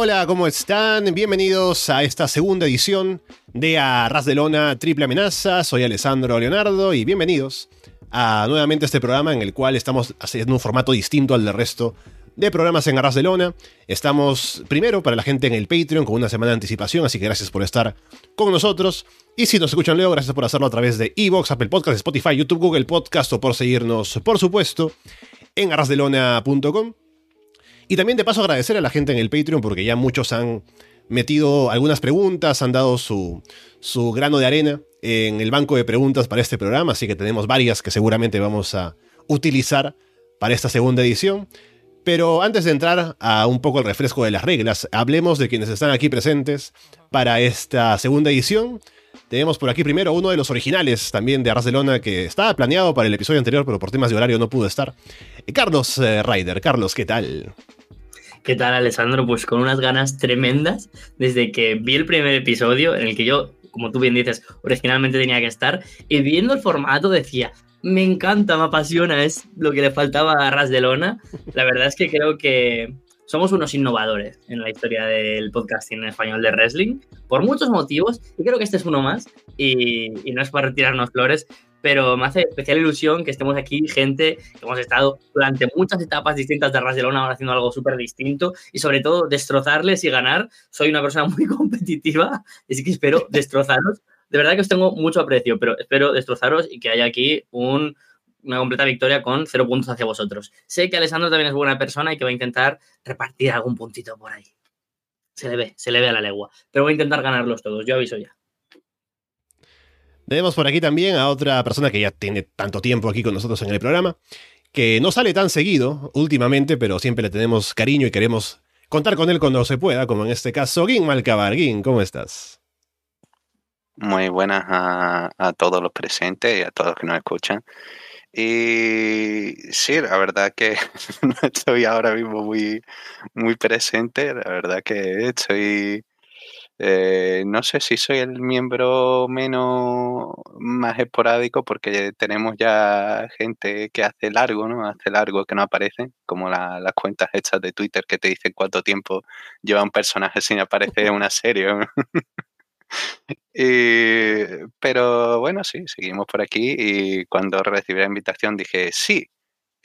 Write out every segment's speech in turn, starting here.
Hola, ¿cómo están? Bienvenidos a esta segunda edición de Arras de Lona Triple Amenaza. Soy Alessandro Leonardo y bienvenidos a nuevamente este programa en el cual estamos haciendo un formato distinto al del resto de programas en Arras de Lona. Estamos primero para la gente en el Patreon con una semana de anticipación, así que gracias por estar con nosotros. Y si nos escuchan luego, gracias por hacerlo a través de Evox, Apple Podcasts, Spotify, YouTube, Google Podcast o por seguirnos, por supuesto, en arrasdelona.com. Y también de paso agradecer a la gente en el Patreon porque ya muchos han metido algunas preguntas, han dado su, su grano de arena en el banco de preguntas para este programa, así que tenemos varias que seguramente vamos a utilizar para esta segunda edición. Pero antes de entrar a un poco el refresco de las reglas, hablemos de quienes están aquí presentes para esta segunda edición. Tenemos por aquí primero uno de los originales también de Arras que estaba planeado para el episodio anterior, pero por temas de horario no pudo estar. Carlos eh, Ryder. Carlos, ¿qué tal? ¿Qué tal, Alessandro? Pues con unas ganas tremendas desde que vi el primer episodio en el que yo, como tú bien dices, originalmente tenía que estar, y viendo el formato decía, me encanta, me apasiona, es lo que le faltaba a Ras de Lona. La verdad es que creo que somos unos innovadores en la historia del podcasting en español de wrestling, por muchos motivos, y creo que este es uno más, y, y no es para retirarnos flores, pero me hace especial ilusión que estemos aquí, gente que hemos estado durante muchas etapas distintas de Barcelona ahora haciendo algo súper distinto y sobre todo destrozarles y ganar. Soy una persona muy competitiva, así que espero destrozaros. De verdad que os tengo mucho aprecio, pero espero destrozaros y que haya aquí un, una completa victoria con cero puntos hacia vosotros. Sé que Alessandro también es buena persona y que va a intentar repartir algún puntito por ahí. Se le ve, se le ve a la legua. Pero voy a intentar ganarlos todos, yo aviso ya. Tenemos por aquí también a otra persona que ya tiene tanto tiempo aquí con nosotros en el programa, que no sale tan seguido últimamente, pero siempre le tenemos cariño y queremos contar con él cuando se pueda, como en este caso, Gin Malcabar. Gin, ¿cómo estás? Muy buenas a, todos los presentes y a todos los que nos escuchan. Y sí, la verdad que estoy ahora mismo muy, muy presente, la verdad que estoy eh, no sé si soy el miembro menos más esporádico porque tenemos ya gente que hace largo, ¿no? Hace largo que no aparecen, como las cuentas hechas de Twitter que te dicen cuánto tiempo lleva un personaje sin aparecer en una serie. pero bueno, sí, seguimos por aquí y cuando recibí la invitación dije, sí,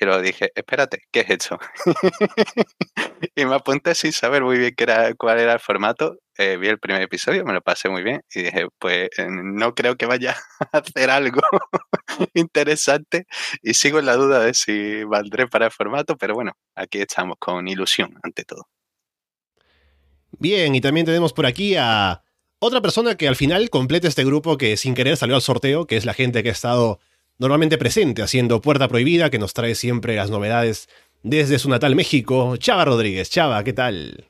y luego dije, espérate, ¿qué es esto? y me apunté sin saber muy bien qué era, cuál era el formato. Eh, vi el primer episodio, me lo pasé muy bien y dije, pues eh, no creo que vaya a hacer algo interesante y sigo en la duda de si valdré para el formato, pero bueno, aquí estamos con ilusión ante todo. Bien, y también tenemos por aquí a otra persona que al final completa este grupo que sin querer salió al sorteo, que es la gente que ha estado normalmente presente haciendo Puerta Prohibida, que nos trae siempre las novedades desde su natal México. Chava Rodríguez, Chava, ¿qué tal?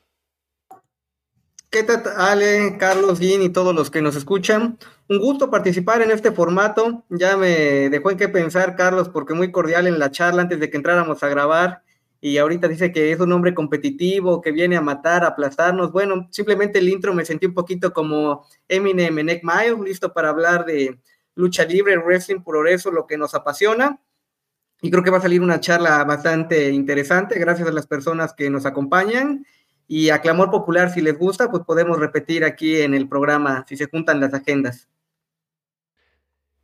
¿Qué tal, Ale, Carlos, Gin y todos los que nos escuchan? Un gusto participar en este formato. Ya me dejó en qué pensar, Carlos, porque muy cordial en la charla antes de que entráramos a grabar. Y ahorita dice que es un hombre competitivo, que viene a matar, a aplastarnos. Bueno, simplemente el intro me sentí un poquito como Eminem en Miles, listo para hablar de, lucha libre, wrestling, por eso lo que nos apasiona. Y creo que va a salir una charla bastante interesante, gracias a las personas que nos acompañan. Y a clamor popular, si les gusta, pues podemos repetir aquí en el programa, si se juntan las agendas.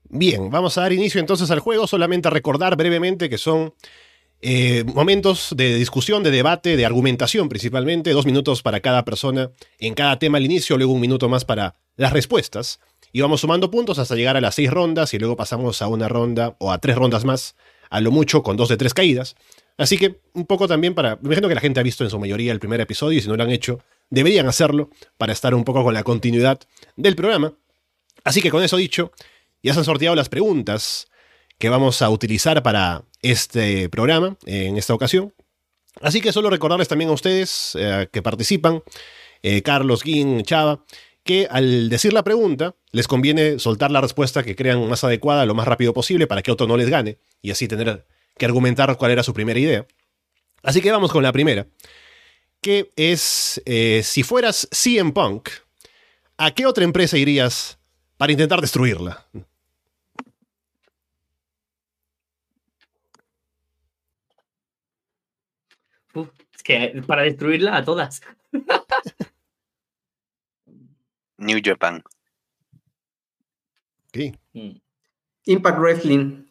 Bien, vamos a dar inicio entonces al juego, solamente recordar brevemente que son eh, momentos de discusión, de debate, de argumentación principalmente, dos minutos para cada persona en cada tema al inicio, luego un minuto más para las respuestas y vamos sumando puntos hasta llegar a las seis rondas y luego pasamos a una ronda o a tres rondas más, a lo mucho con dos de tres caídas. Así que un poco también para, me imagino que la gente ha visto en su mayoría el primer episodio y si no lo han hecho, deberían hacerlo para estar un poco con la continuidad del programa. Así que con eso dicho, ya se han sorteado las preguntas que vamos a utilizar para este programa en esta ocasión. Así que solo recordarles también a ustedes eh, que participan, eh, Carlos, Guin, Chava, que al decir la pregunta les conviene soltar la respuesta que crean más adecuada lo más rápido posible para que otro no les gane y así tener que argumentar cuál era su primera idea. Así que vamos con la primera, que es, eh, si fueras CM Punk, ¿a qué otra empresa irías para intentar destruirla? Es que para destruirla a todas. New Japan. Sí. Mm. Impact Wrestling.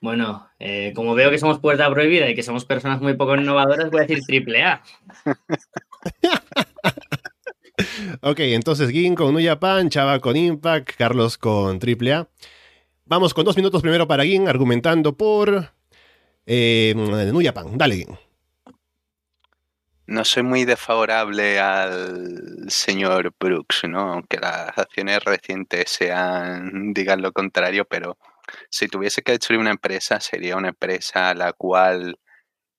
Bueno, eh, como veo que somos puerta prohibida y que somos personas muy poco innovadoras, voy a decir triple A. Ok, entonces Gin con New Japan, Chava con Impact, Carlos con AAA. Vamos con dos minutos primero para Gin, argumentando por eh, New Japan. Dale, Gin. No soy muy desfavorable al señor Brooks, ¿no? Aunque las acciones recientes sean, digan lo contrario, pero si tuviese que destruir una empresa, sería una empresa la cual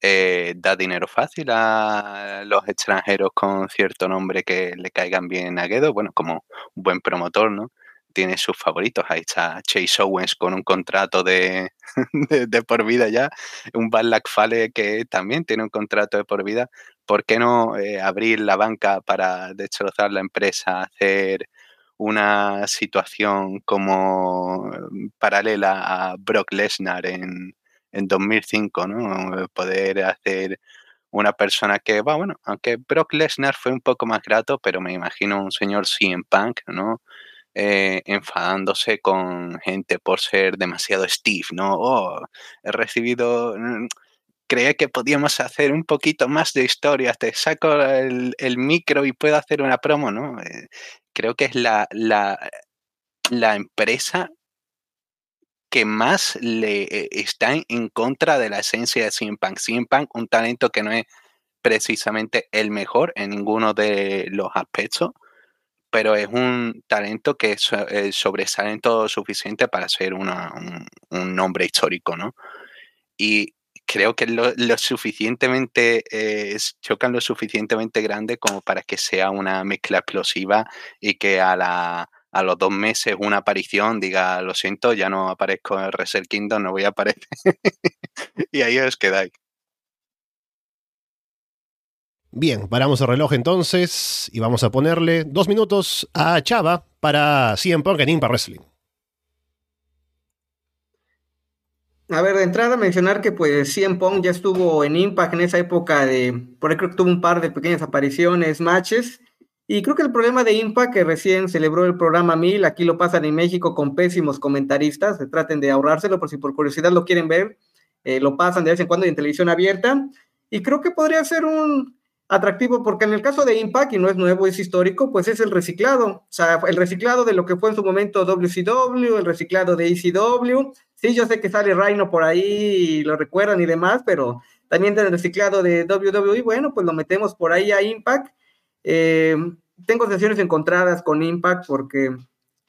eh, da dinero fácil a los extranjeros con cierto nombre que le caigan bien a Guedo, bueno, como un buen promotor, ¿no? Tiene sus favoritos. Ahí está Chase Owens con un contrato de, de, por vida ya. Un Luck Fale que también tiene un contrato de por vida. ¿Por qué no eh, abrir la banca para destrozar la empresa, hacer una situación como mm, paralela a Brock Lesnar en, en 2005, ¿no? Poder hacer una persona que, va, bueno, aunque Brock Lesnar fue un poco más grato, pero me imagino un señor CM Punk, ¿no? Eh, enfadándose con gente por ser demasiado Steve, ¿no? Oh, he recibido... Creía que podíamos hacer un poquito más de historia, te saco el, micro y puedo hacer una promo, ¿no? Eh, creo que es la, la, empresa que más le eh, está en, contra de la esencia de CM Punk. CM Punk, un talento que no es precisamente el mejor en ninguno de los aspectos, pero es un talento que so- eh, sobresale en todo suficiente para ser un, un nombre histórico, ¿no? Y creo que lo, lo suficientemente, eh, chocan lo suficientemente grande como para que sea una mezcla explosiva y que a la a los dos meses una aparición diga, lo siento, ya no aparezco en Wrestle Kingdom, no voy a aparecer. y ahí os quedáis. Bien, paramos el reloj entonces y vamos a ponerle dos minutos a Chava para CM Punk en Impact Wrestling. A ver, de entrada mencionar que pues CM Punk ya estuvo en Impact en esa época de, por ahí creo que tuvo un par de pequeñas apariciones, matches, y creo que el problema de Impact que recién celebró el programa 1000, aquí lo pasan en México con pésimos comentaristas, traten de ahorrárselo por si por curiosidad lo quieren ver, eh, lo pasan de vez en cuando en televisión abierta, y creo que podría ser un atractivo porque en el caso de Impact, y no es nuevo, es histórico, pues es el reciclado, o sea, el reciclado de lo que fue en su momento WCW, el reciclado de ECW, Sí, yo sé que sale Rhino por ahí y lo recuerdan y demás, pero también del reciclado de WWE, bueno, pues lo metemos por ahí a Impact. Eh, tengo sesiones encontradas con Impact porque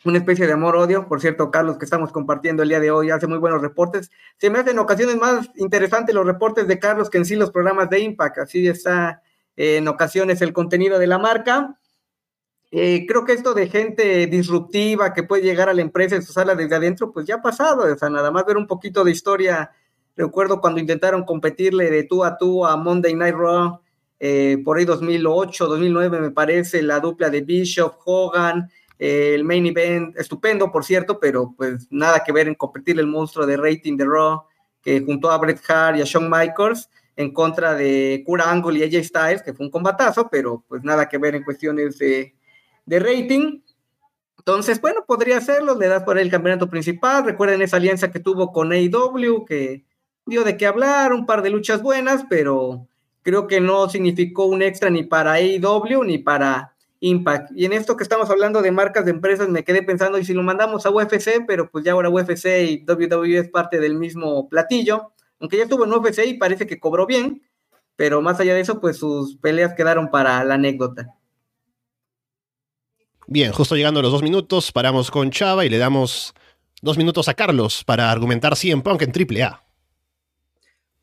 una especie de amor-odio. Por cierto, Carlos, que estamos compartiendo el día de hoy, hace muy buenos reportes. Se me hacen en ocasiones más interesantes los reportes de Carlos que en sí los programas de Impact. Así está en ocasiones el contenido de la marca. Eh, creo que esto de gente disruptiva que puede llegar a la empresa en su sala desde adentro, pues ya ha pasado. O sea, nada más ver un poquito de historia. Recuerdo cuando intentaron competirle de tú a tú a Monday Night Raw, eh, por ahí 2008, 2009 me parece, la dupla de Bishop, Hogan, eh, el main event, estupendo por cierto, pero pues nada que ver en competir el monstruo de rating de Raw, que juntó a Bret Hart y a Shawn Michaels en contra de Kurt Angle y AJ Styles, que fue un combatazo, pero pues nada que ver en cuestiones de, de rating. Entonces, bueno, podría hacerlo, le das por el campeonato principal. Recuerden esa alianza que tuvo con AEW, que dio de qué hablar, un par de luchas buenas, pero creo que no significó un extra ni para AEW ni para Impact. Y en esto que estamos hablando de marcas de empresas, me quedé pensando, y si lo mandamos a UFC, pero pues ya ahora UFC y WWE es parte del mismo platillo, aunque ya estuvo en UFC y parece que cobró bien, pero más allá de eso, pues sus peleas quedaron para la anécdota. Bien, justo llegando a los dos minutos, paramos con Chava y le damos dos minutos a Carlos para argumentar CM Punk en AAA.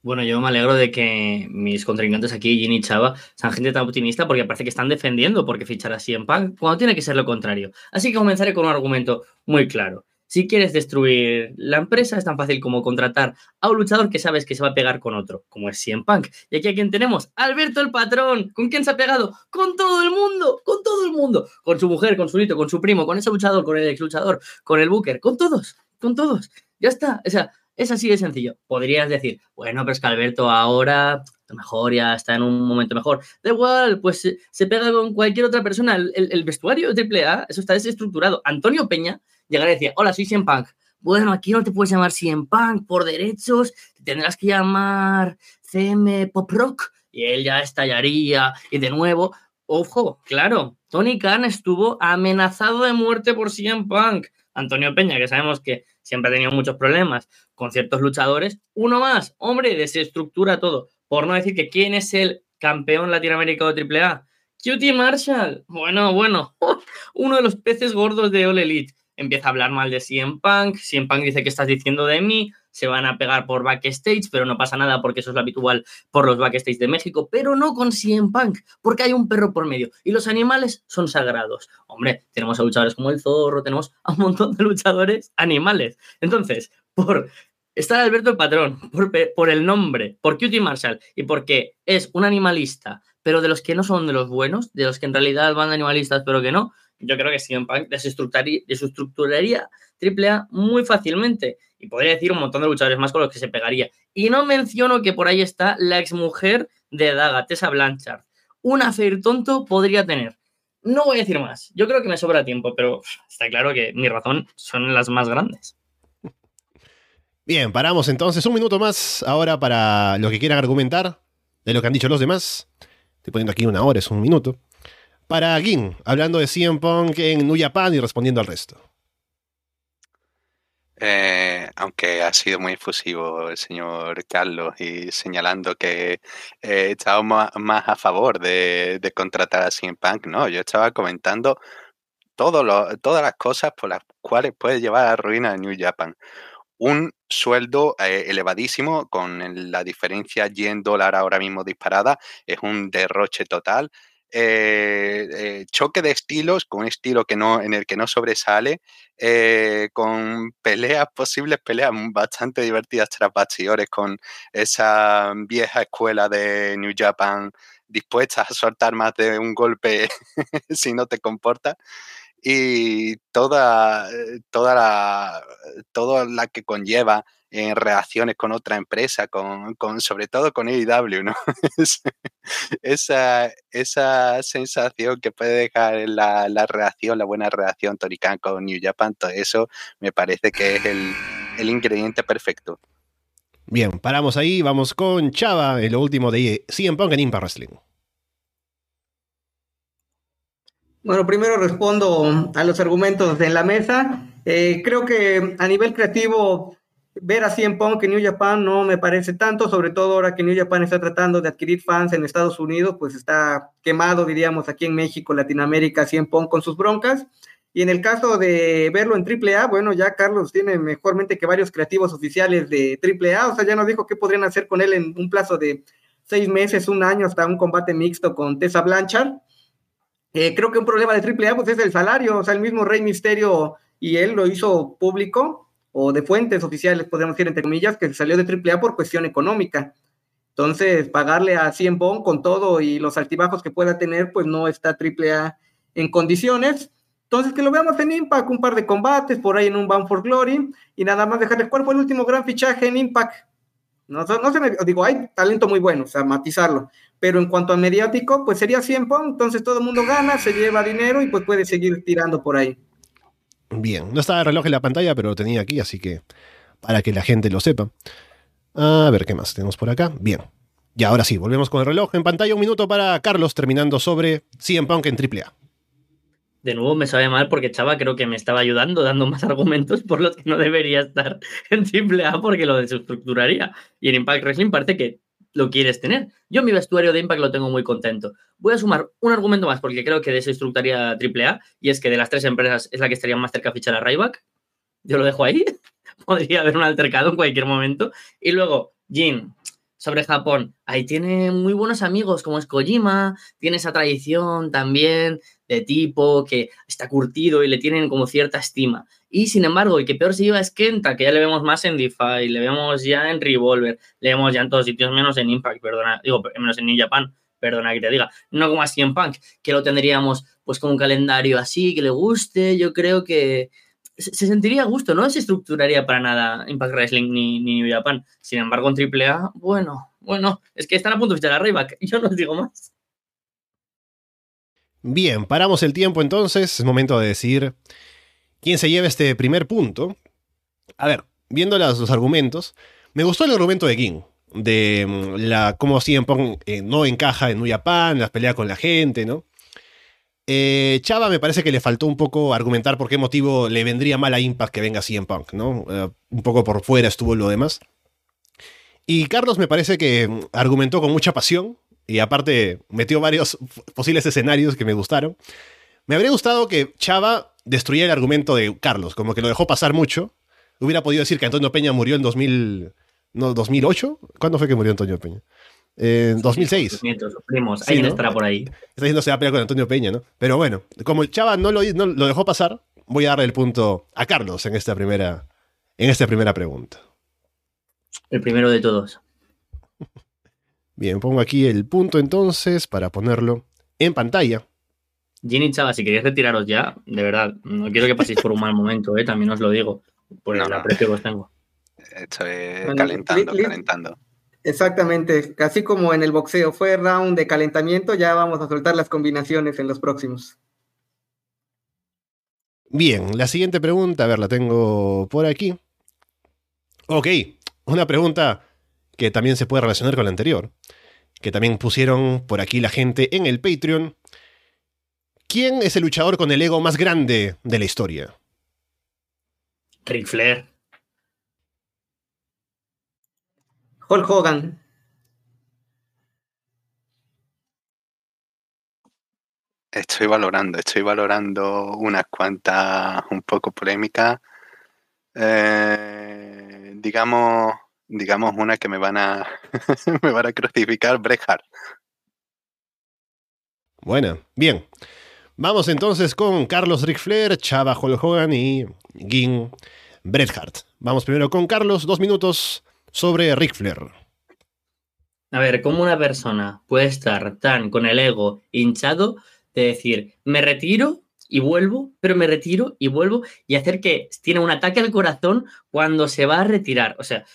Bueno, yo me alegro de que mis contrincantes aquí, Gin y Chava, sean gente tan optimista porque parece que están defendiendo porque fichar así en Punk cuando tiene que ser lo contrario. Así que comenzaré con un argumento muy claro. Si quieres destruir la empresa, es tan fácil como contratar a un luchador que sabes que se va a pegar con otro, como es CM Punk. Y aquí a quién tenemos? Alberto el patrón. ¿Con quién se ha pegado? Con todo el mundo, con todo el mundo. Con su mujer, con su hito, con su primo, con ese luchador, con el ex luchador, con el Booker, con todos, con todos. Ya está. O sea, es así de sencillo. Podrías decir, bueno, pero es que Alberto ahora mejor ya está en un momento mejor. Da igual, pues se, pega con cualquier otra persona. El, el, vestuario de AAA, eso está desestructurado. Antonio Peña llegaría y decía, hola, soy Cien Punk. Bueno, aquí no te puedes llamar Cien Punk por derechos, te tendrás que llamar CM Pop Rock y él ya estallaría. Y de nuevo, ojo, claro, Tony Khan estuvo amenazado de muerte por Cien Punk. Antonio Peña, que sabemos que siempre ha tenido muchos problemas con ciertos luchadores, uno más, hombre, desestructura todo. Por no decir que quién es el campeón latinoamericano de AAA. Cutie Marshall. Bueno, bueno, uno de los peces gordos de All Elite empieza a hablar mal de CM Punk, CM Punk dice que estás diciendo de mí, se van a pegar por backstage, pero no pasa nada porque eso es lo habitual por los backstage de México, pero no con CM Punk, porque hay un perro por medio y los animales son sagrados. Hombre, tenemos a luchadores como el zorro, tenemos a un montón de luchadores animales. Entonces, por estar Alberto el patrón, por, por el nombre, por Cutie Marshall y porque es un animalista, pero de los que no son de los buenos, de los que en realidad van de animalistas, pero que no, yo creo que CM Punk desestructuraría, AAA muy fácilmente. Y podría decir un montón de luchadores más con los que se pegaría. Y no menciono que por ahí está la exmujer de Daga, Tessa Blanchard. Un affair tonto podría tener. No voy a decir más. Yo creo que me sobra tiempo, pero está claro que mi razón son las más grandes. Bien, paramos entonces un minuto más ahora para lo que quieran argumentar de lo que han dicho los demás. Estoy poniendo aquí una hora, es un minuto para Gin, hablando de CM Punk en New Japan y respondiendo al resto. Eh, aunque ha sido muy efusivo el señor Carlos y señalando que eh, estaba más, a favor de, contratar a CM Punk, no, yo estaba comentando todas las cosas por las cuales puede llevar a ruina a New Japan. Un sueldo eh, elevadísimo, con la diferencia yen-dólar ahora mismo disparada, es un derroche total. Eh, eh, choque de estilos, con un estilo que no, en el que no sobresale, eh, con peleas, posibles peleas bastante divertidas tras bastidores, con esa vieja escuela de New Japan dispuesta a soltar más de un golpe si no te comportas y toda, toda la, toda la que conlleva en reacciones con otra empresa, con, sobre todo con AEW, ¿no? esa, esa sensación que puede dejar la, la reacción, la buena reacción Torican con New Japan, todo eso me parece que es el, el ingrediente perfecto. Bien, paramos ahí, vamos con Chava, en lo último de CM Punk en Impact Wrestling. Bueno, primero respondo a los argumentos de la mesa. Eh, creo que a nivel creativo ver a CM Punk en New Japan no me parece tanto, sobre todo ahora que New Japan está tratando de adquirir fans en Estados Unidos, pues está quemado, diríamos, aquí en México, Latinoamérica, CM Punk con sus broncas. Y en el caso de verlo en AAA, bueno, ya Carlos tiene mejormente que varios creativos oficiales de AAA, o sea, ya nos dijo qué podrían hacer con él en un plazo de seis meses, un año, hasta un combate mixto con Tessa Blanchard. Eh, creo que un problema de AAA pues es el salario, o sea, el mismo Rey Misterio y él lo hizo público, o de fuentes oficiales, podríamos decir, entre comillas, que salió de AAA por cuestión económica. Entonces, pagarle a 100 Bond con todo y los altibajos que pueda tener, pues no está AAA en condiciones. Entonces, que lo veamos en Impact, un par de combates por ahí en un Bound for Glory y nada más dejarle cuál fue el último gran fichaje en Impact. No, no se me, digo, hay talento muy bueno, o sea, matizarlo. Pero en cuanto a mediático, pues sería 100 Bond, entonces todo el mundo gana, se lleva dinero y pues puede seguir tirando por ahí. Bien, no estaba el reloj en la pantalla, pero lo tenía aquí, así que para que la gente lo sepa. A ver qué más tenemos por acá. Bien. Y ahora sí, volvemos con el reloj en pantalla. Un minuto para Carlos, terminando sobre CM Punk en AAA. De nuevo me sabe mal porque Chava creo que me estaba ayudando, dando más argumentos por los que no debería estar en AAA porque lo desestructuraría. Y en Impact Wrestling parece que lo quieres tener. Yo mi vestuario de Impact lo tengo muy contento. Voy a sumar un argumento más porque creo que desestructuraría AAA y es que de las tres empresas es la que estaría más cerca de fichar a Ryback. Yo lo dejo ahí. Podría haber un altercado en cualquier momento. Y luego, Jin, sobre Japón. Ahí tiene muy buenos amigos como es Kojima, tiene esa tradición también de tipo que está curtido y le tienen como cierta estima. Y sin embargo, el que peor se lleva es Kenta, que ya le vemos más en DeFi, le vemos ya en Revolver, le vemos ya en todos sitios menos en Impact, perdona, digo, menos en New Japan, perdona que te diga, no como así en Punk, que lo tendríamos pues con un calendario así, que le guste, yo creo que se sentiría a gusto, no se estructuraría para nada Impact Wrestling ni, New Japan. Sin embargo, en AAA, bueno, bueno, es que están a punto de fichar a Ryback, yo no os digo más. Bien, paramos el tiempo entonces, es momento de decir quién se lleva este primer punto. A ver, viendo los argumentos, me gustó el argumento de King, de mm, la, cómo CM Punk eh, no encaja en New Japan, las peleas con la gente, ¿no? Eh, Chava me parece que le faltó un poco argumentar por qué motivo le vendría mal a Impact que venga CM Punk, ¿no? Eh, un poco por fuera estuvo lo demás. Y Carlos me parece que mm, argumentó con mucha pasión y aparte metió varios posibles escenarios que me gustaron. Me habría gustado que Chava destruyera el argumento de Carlos, como que lo dejó pasar mucho. Hubiera podido decir que Antonio Peña murió en 2000, no, 2008. ¿Cuándo fue que murió Antonio Peña? En 2006. Nietos, sus primos, alguien estará por ahí. Está diciendo se va a pelear con Antonio Peña, ¿no? Pero bueno, como el Chava no lo, no lo dejó pasar, voy a darle el punto a Carlos en esta primera, en esta primera pregunta. El primero de todos. Bien, pongo aquí el punto entonces para ponerlo en pantalla. Ginny Chava, si queréis retiraros ya, de verdad, no quiero que paséis por un mal momento, ¿eh? también os lo digo, por el No, no. aprecio que os tengo. Estoy Bueno, calentando, calentando. Exactamente, casi como en el boxeo, fue round de calentamiento, ya vamos a soltar las combinaciones en los próximos. Bien, la siguiente pregunta, a ver, la tengo por aquí. Ok, una pregunta que también se puede relacionar con la anterior, que también pusieron por aquí la gente en el Patreon. ¿Quién es el luchador con el ego más grande de la historia? Ric Flair. Hulk Hogan, Estoy valorando, estoy valorando unas cuantas un poco polémicas. Eh, digamos, digamos una que me van a me van a crucificar, Bret Hart. Buena, bien. Vamos entonces con Carlos Ric Flair, Chava Hogan y Ging Bret Hart. Vamos primero con Carlos, dos minutos sobre Ric Flair. A ver, ¿cómo una persona puede estar tan con el ego hinchado de decir, me retiro y vuelvo, pero me retiro y vuelvo y hacer que tiene un ataque al corazón cuando se va a retirar? O sea,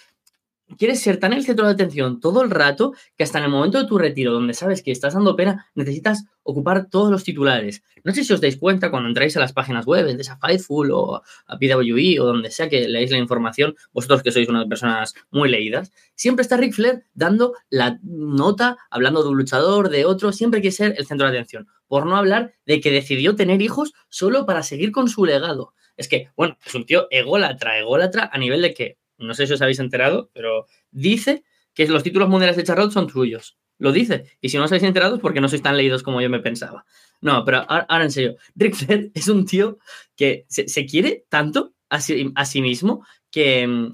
quieres ser tan el centro de atención todo el rato que hasta en el momento de tu retiro, donde sabes que estás dando pena, necesitas ocupar todos los titulares. No sé si os dais cuenta cuando entráis a las páginas web de esa Fightful o a PWE o donde sea que leáis la información, vosotros que sois unas personas muy leídas, siempre está Ric Flair dando la nota, hablando de un luchador, de otro, siempre quiere ser el centro de atención. Por no hablar de que decidió tener hijos solo para seguir con su legado. Es que, bueno, es un tío ególatra, ególatra a nivel de que, no sé si os habéis enterado, pero dice que los títulos mundiales de Charlotte son suyos. Lo dice. Y si no os habéis enterado es porque no sois tan leídos como yo me pensaba. No, pero ahora, en serio, Ric Flair es un tío que se, se quiere tanto a sí, a sí mismo que mm,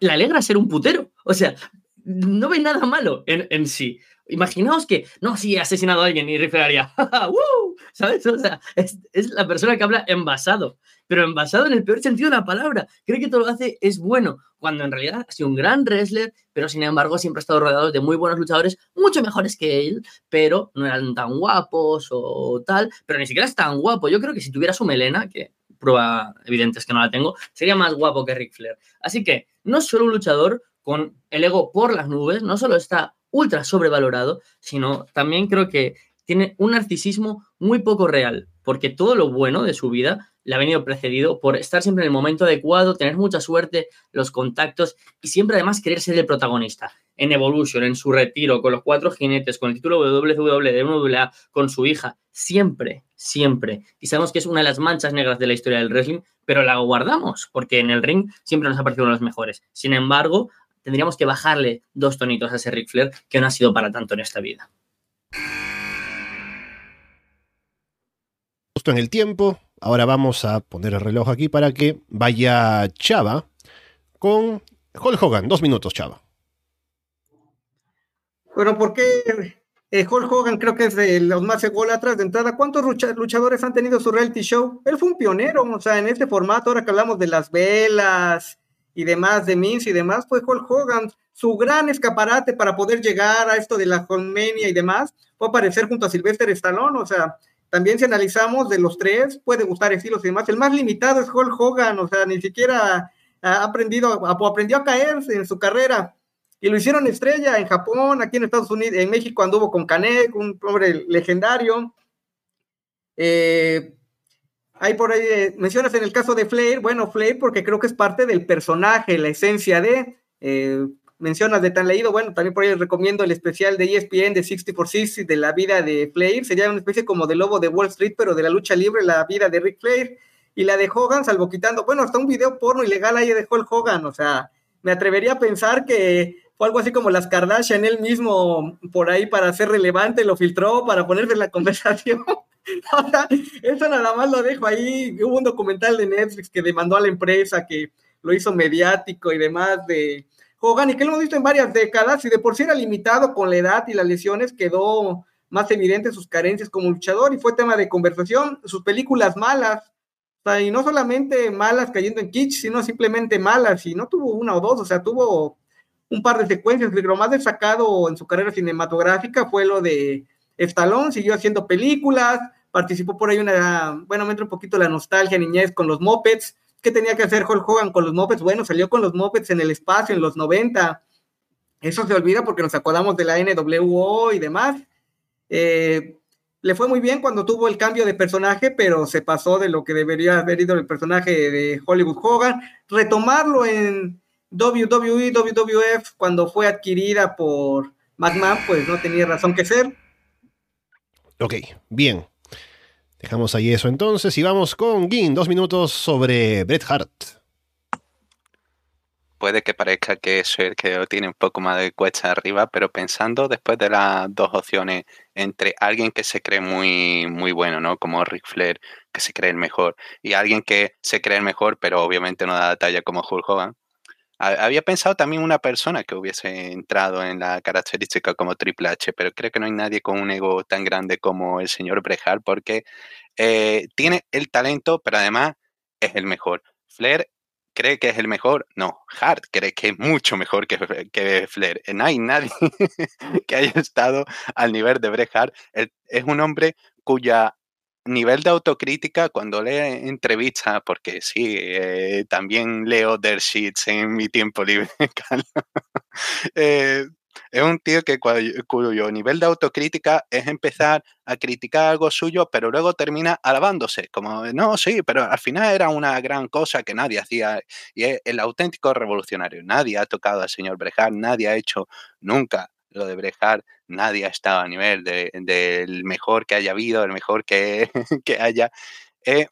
le alegra ser un putero. O sea, no ve nada malo en, en sí. Imaginaos que, no, sí, he asesinado a alguien y Ric Flair haría, "Ja, ja, ¡Woo! ¿sabes? O sea, es, es la persona que habla envasado, pero envasado en el peor sentido de la palabra. Cree que todo lo hace es bueno, cuando en realidad ha sido un gran wrestler, pero sin embargo siempre ha estado rodeado de muy buenos luchadores, mucho mejores que él, pero no eran tan guapos o tal, pero ni siquiera es tan guapo. Yo creo que si tuviera su melena, que prueba evidente es que no la tengo, sería más guapo que Ric Flair. Así que no es solo un luchador con el ego por las nubes, no solo está ultra sobrevalorado, sino también creo que tiene un narcisismo muy poco real, porque todo lo bueno de su vida le ha venido precedido por estar siempre en el momento adecuado, tener mucha suerte, los contactos y siempre además querer ser el protagonista. En Evolution, en su retiro, con los cuatro jinetes, con el título WWE de con su hija, siempre, siempre. Y sabemos que es una de las manchas negras de la historia del wrestling, pero la guardamos, porque en el ring siempre nos ha parecido uno de los mejores. Sin embargo, tendríamos que bajarle dos tonitos a ese Ric Flair que no ha sido para tanto en esta vida. Justo en el tiempo, ahora vamos a poner el reloj aquí para que vaya Chava con Hulk Hogan. Dos minutos, Chava. Bueno, ¿por qué eh, Hulk Hogan creo que es de los más ególatras de entrada? ¿Cuántos luchadores han tenido su reality show? Él fue un pionero, o sea, en este formato, ahora que hablamos de las velas y demás, de Mince y demás, fue Hulk Hogan. Su gran escaparate para poder llegar a esto de la Hulkmania y demás fue aparecer junto a Sylvester Stallone, o sea, también si analizamos de los tres, puede gustar estilos y demás. El más limitado es Hulk Hogan, o sea, ni siquiera ha aprendido, aprendió a caer en su carrera. Y lo hicieron estrella en Japón, aquí en Estados Unidos, en México anduvo con Canek, un hombre legendario. Eh, hay por ahí, eh, mencionas en el caso de Flair, bueno, Flair porque creo que es parte del personaje, la esencia de, eh, mencionas de tan leído, bueno, también por ahí recomiendo el especial de ESPN de 60 for 60 de la vida de Flair, sería una especie como de lobo de Wall Street, pero de la lucha libre, la vida de Rick Flair, y la de Hogan, salvo quitando, bueno, hasta un video porno ilegal ahí de Hulk Hogan, o sea, me atrevería a pensar que fue algo así como las Kardashian, él mismo por ahí para ser relevante, lo filtró para ponerse en la conversación. eso nada más lo dejo ahí. Hubo un documental de Netflix que demandó a la empresa, que lo hizo mediático y demás de Hogan y que lo hemos visto en varias décadas y de por sí era limitado con la edad y las lesiones, quedó más evidente sus carencias como luchador y fue tema de conversación, sus películas malas, o sea, y no solamente malas cayendo en kitsch, sino simplemente malas, y no tuvo una o dos, o sea, tuvo un par de secuencias, lo más destacado en su carrera cinematográfica fue lo de Stallone, siguió haciendo películas, participó por ahí una, bueno, me entra un poquito la nostalgia niñez con los Mopeds, ¿Qué tenía que hacer Hulk Hogan con los Muppets? Bueno, salió con los Muppets en el espacio en los 90. Eso se olvida porque nos acordamos de la NWO y demás. Eh, le fue muy bien cuando tuvo el cambio de personaje, pero se pasó de lo que debería haber ido el personaje de Hollywood Hogan. Retomarlo en WWE, WWF, cuando fue adquirida por McMahon, pues no tenía razón que ser. Ok, bien. Dejamos ahí eso entonces y vamos con Gin, dos minutos sobre Bret Hart. Puede que parezca que es el que tiene un poco más de cuesta arriba, pero pensando después de las dos opciones entre alguien que se cree muy, muy bueno, ¿no? Como Ric Flair, que se cree el mejor, y alguien que se cree el mejor, pero obviamente no da la talla como Hulk Hogan, había pensado también una persona que hubiese entrado en la característica como Triple H, pero creo que no hay nadie con un ego tan grande como el señor Brejal, porque eh, tiene el talento, pero además es el mejor. Flair cree que es el mejor. No, Hart cree que es mucho mejor que, que Flair. No hay nadie que haya estado al nivel de Bret es un hombre cuya nivel de autocrítica cuando lee entrevistas, porque sí, eh, también leo their sheets en mi tiempo libre, eh, es un tío que cuyo nivel de autocrítica es empezar a criticar algo suyo, pero luego termina alabándose, como, no, sí, pero al final era una gran cosa que nadie hacía, y es el auténtico revolucionario. Nadie ha tocado al señor Brejar, nadie ha hecho nunca lo de Brejar, nadie ha estado a nivel del mejor que haya habido, el mejor que, que haya. Es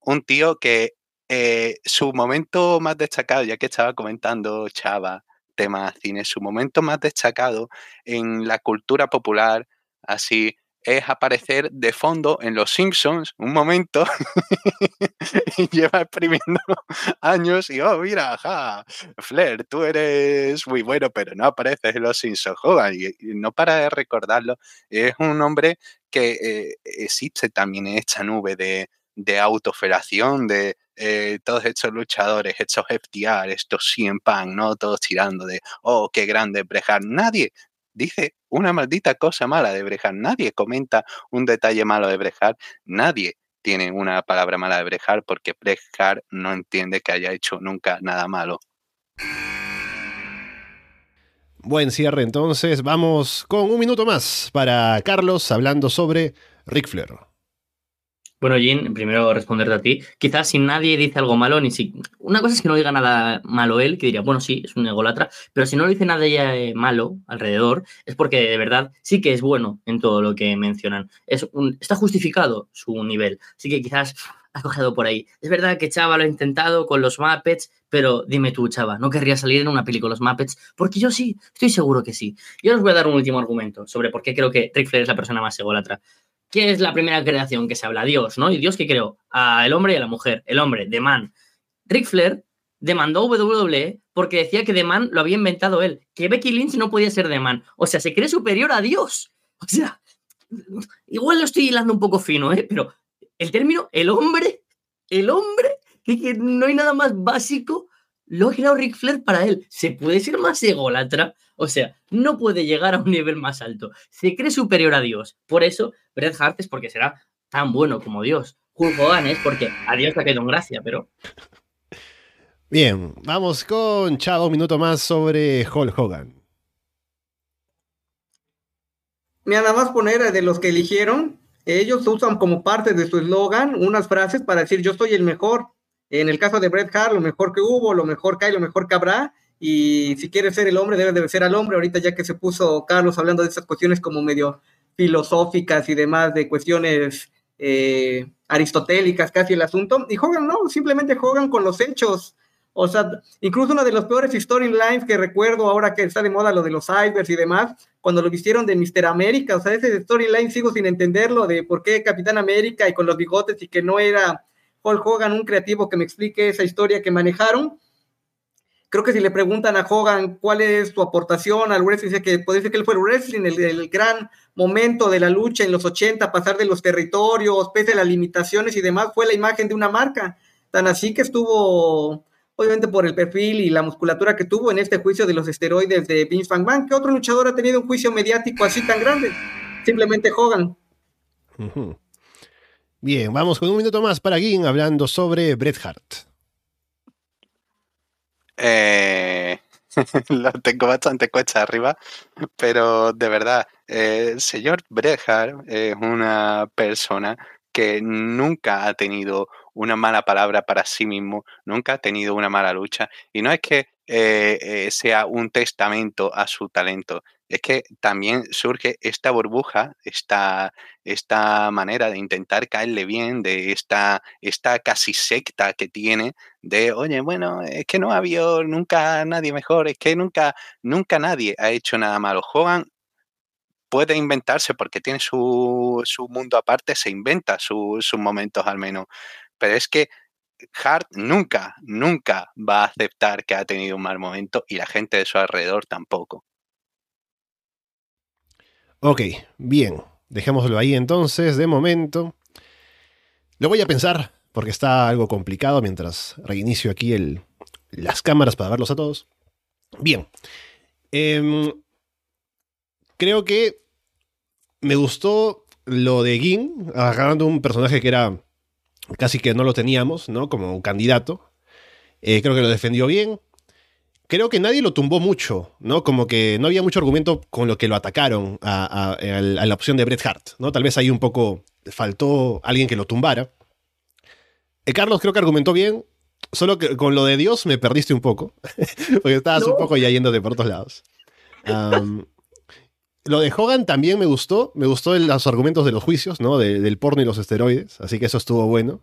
un tío que eh, su momento más destacado, ya que estaba comentando Chava, tema cine, su momento más destacado en la cultura popular, así es aparecer de fondo en Los Simpsons un momento y lleva exprimiendo años y, oh, mira, ja, Flair, tú eres muy bueno, pero no apareces en Los Simpsons, y, no para de recordarlo, es un hombre que eh, existe también en esta nube de, de autofelación, de eh, todos estos luchadores, estos FTR, estos CM Punk, ¿no? Todos tirando de, oh, qué grande Brejar. Nadie dice una maldita cosa mala de Brejar. Nadie comenta un detalle malo de Brejar. Nadie tiene una palabra mala de Brejar porque Brejar no entiende que haya hecho nunca nada malo. Buen cierre entonces. Vamos con un minuto más para Carlos hablando sobre Ric Flair. Bueno, Jin, primero responderte a ti. Quizás si nadie dice algo malo, ni si. Una cosa es que no diga nada malo él, que diría, bueno, sí, es un ególatra, pero si no dice nada eh, malo alrededor, es porque de verdad sí que es bueno en todo lo que mencionan. Es está justificado su nivel. Así que quizás has cogido por ahí. Es verdad que Chava lo ha intentado con los Muppets, pero dime tú, Chava, ¿no querría salir en una película los Muppets? Porque yo sí, estoy seguro que sí. Yo os voy a dar un último argumento sobre por qué creo que Rick Flair es la persona más ególatra. ¿Quién es la primera creación que se habla? Dios, ¿no? Y Dios que creó al hombre y a la mujer. El hombre, de man. Ric Flair demandó WWE porque decía que The Man lo había inventado él, que Becky Lynch no podía ser The Man. O sea, se cree superior a Dios. O sea, igual lo estoy hilando un poco fino, ¿eh? pero el término, el hombre, el hombre, que, no hay nada más básico, lo ha creado Ric Flair para él. ¿Se puede ser más ególatra? O sea, no puede llegar a un nivel más alto. Se cree superior a Dios. Por eso, Bret Hart es porque será tan bueno como Dios. Hulk Hogan es porque a Dios le ha quedado en gracia, pero Bien, vamos con Chavo, un minuto más sobre Hulk Hogan. Mira, nada más poner de los que eligieron, ellos usan como parte de su eslogan unas frases para decir yo soy el mejor. En el caso de Bret Hart, lo mejor que hubo, lo mejor que hay, lo mejor que habrá. Y si quieres ser el hombre, debe de ser al hombre. Ahorita ya que se puso Carlos hablando de esas cuestiones como medio filosóficas y demás, de cuestiones eh, aristotélicas casi el asunto. Y Hogan no, simplemente Hogan con los hechos. O sea, incluso una de los peores storylines que recuerdo ahora que está de moda lo de los cybers y demás, cuando lo vistieron de Mr. América, o sea, ese storyline sigo sin entenderlo de por qué Capitán América y con los bigotes y que no era Hulk Hogan un creativo que me explique esa historia que manejaron. Creo que si le preguntan a Hogan cuál es su aportación al wrestling, dice que puede ser que él fue el wrestling, el, el gran momento de la lucha en los 80, pasar de los territorios, pese a las limitaciones y demás, fue la imagen de una marca. Tan así que estuvo obviamente por el perfil y la musculatura que tuvo en este juicio de los esteroides de Vince McMahon. ¿Qué otro luchador ha tenido un juicio mediático así tan grande? Simplemente Hogan. Bien, vamos con un minuto más para Gin hablando sobre Bret Hart. Eh, lo tengo bastante cuesta arriba, pero de verdad, eh, el señor Bret Hart es una persona que nunca ha tenido una mala palabra para sí mismo, nunca ha tenido una mala lucha. Y no es que eh, sea un testamento a su talento, es que también surge esta burbuja, esta, esta manera de intentar caerle bien, de esta, esta casi secta que tiene, de, oye, bueno, es que no ha habido nunca nadie mejor, es que nunca, nunca nadie ha hecho nada malo. Hogan puede inventarse porque tiene su, su mundo aparte, se inventa sus momentos al menos. Pero es que Hart nunca, nunca va a aceptar que ha tenido un mal momento y la gente de su alrededor tampoco. Ok, bien. Dejémoslo ahí entonces, de momento. Lo voy a pensar, porque está algo complicado mientras reinicio aquí el, las cámaras para verlos a todos. Bien. Em, creo que me gustó lo de Gin, agarrando un personaje que era casi que no lo teníamos, ¿no? Como un candidato. Eh, creo que lo defendió bien. Creo que nadie lo tumbó mucho, ¿no? Como que no había mucho argumento con lo que lo atacaron a, la opción de Bret Hart, ¿no? Tal vez ahí un poco faltó alguien que lo tumbara. Eh, Carlos creo que argumentó bien, solo que con lo de Dios me perdiste un poco, porque estabas un poco ya yéndote por otros lados. Lo de Hogan también me gustó. Me gustó los argumentos de los juicios, ¿no? del porno y los esteroides. Así que eso estuvo bueno.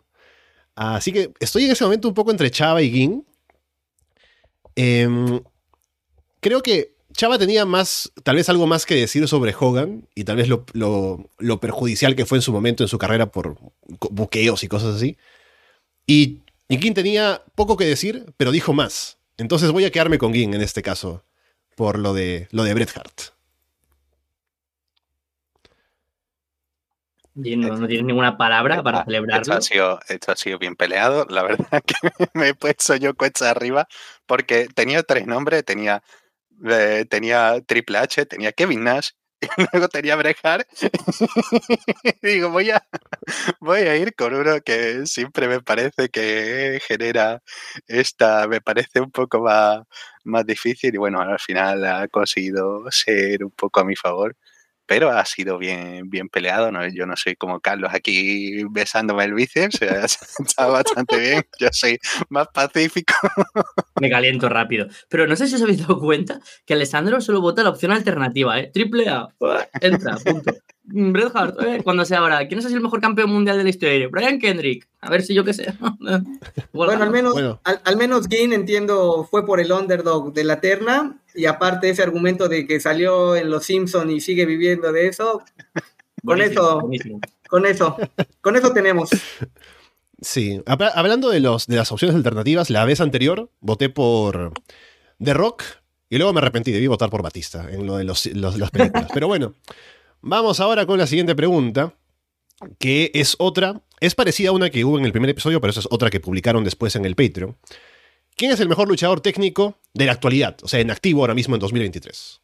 Así que estoy en ese momento un poco entre Chava y Gin. Em, creo que Chava tenía más, tal vez algo más que decir sobre Hogan y tal vez lo, perjudicial que fue en su momento en su carrera por buqueos y cosas así. Y, y tenía poco que decir, pero dijo más. Entonces voy a quedarme con Gin en este caso por lo de, lo de Bret Hart. No, tienes ninguna palabra para celebrarlo. Esto ha, sido, esto ha sido bien peleado. La verdad que me he puesto yo cuesta arriba porque tenía tres nombres. Tenía, eh, tenía Triple H, tenía Kevin Nash y luego tenía Brejar. digo, voy a, voy a ir con uno que siempre me parece que genera esta, me parece un poco más, más difícil y bueno, al final ha conseguido ser un poco a mi favor pero ha sido bien, bien peleado. ¿no? Yo no soy como Carlos aquí besándome el bíceps, está bastante bien. Yo soy más pacífico. Me caliento rápido. Pero no sé si os habéis dado cuenta que Alessandro solo vota la opción alternativa, ¿eh? Triple A, entra, punto. Bret Hart, eh, cuando sea ahora, ¿quién es el mejor campeón mundial de la historia? Brian Kendrick. A ver si yo qué sé. bueno, al menos, Al, menos Gin, entiendo, fue por el underdog de la terna. Y aparte ese argumento de que salió en Los Simpsons y sigue viviendo de eso. Con eso, con eso, con eso tenemos. Sí, Hab- hablando de, los, de las opciones alternativas, la vez anterior voté por The Rock y luego me arrepentí, debí votar por Batista en lo de los, los- las películas. Pero bueno, vamos ahora con la siguiente pregunta, que es otra, es parecida a una que hubo en el primer episodio, pero esa es otra que publicaron después en el Patreon. ¿Quién es el mejor luchador técnico de la actualidad? O sea, en activo ahora mismo en 2023.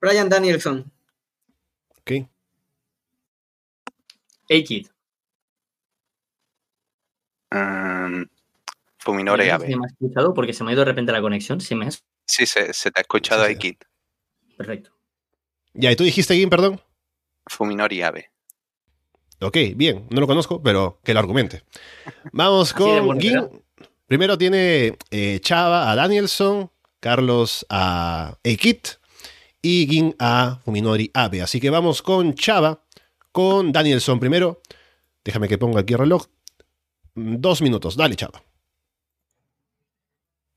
Brian Danielson. ¿Ok? A-Kid. Um, Fuminore ¿Se Abe. me ha escuchado? Porque se me ha ido de repente la conexión. Se me ha... Sí, se, se te ha escuchado Sí, sí. Perfecto. Ya, ¿y tú dijiste quién, perdón? Fuminori Abe. Ok, bien, no lo conozco, pero que lo argumente. Vamos con. Gin. Primero tiene eh, Chava a Danielson, Carlos a Eikit y Gin a Fuminori Abe. Así que vamos con Chava, con Danielson primero. Déjame que ponga aquí el reloj. Mm, Dos minutos, dale Chava.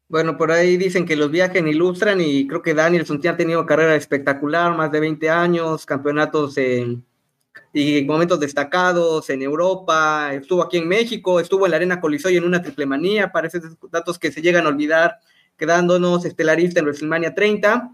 Bueno, por ahí dicen que los viajes ilustran y creo que Danielson ya ha tenido carrera espectacular, más de 20 años, campeonatos en- y momentos destacados en Europa, estuvo aquí en México, estuvo en la Arena Coliseo y en una triple manía, parece datos que se llegan a olvidar, quedándonos estelarista en WrestleMania 30.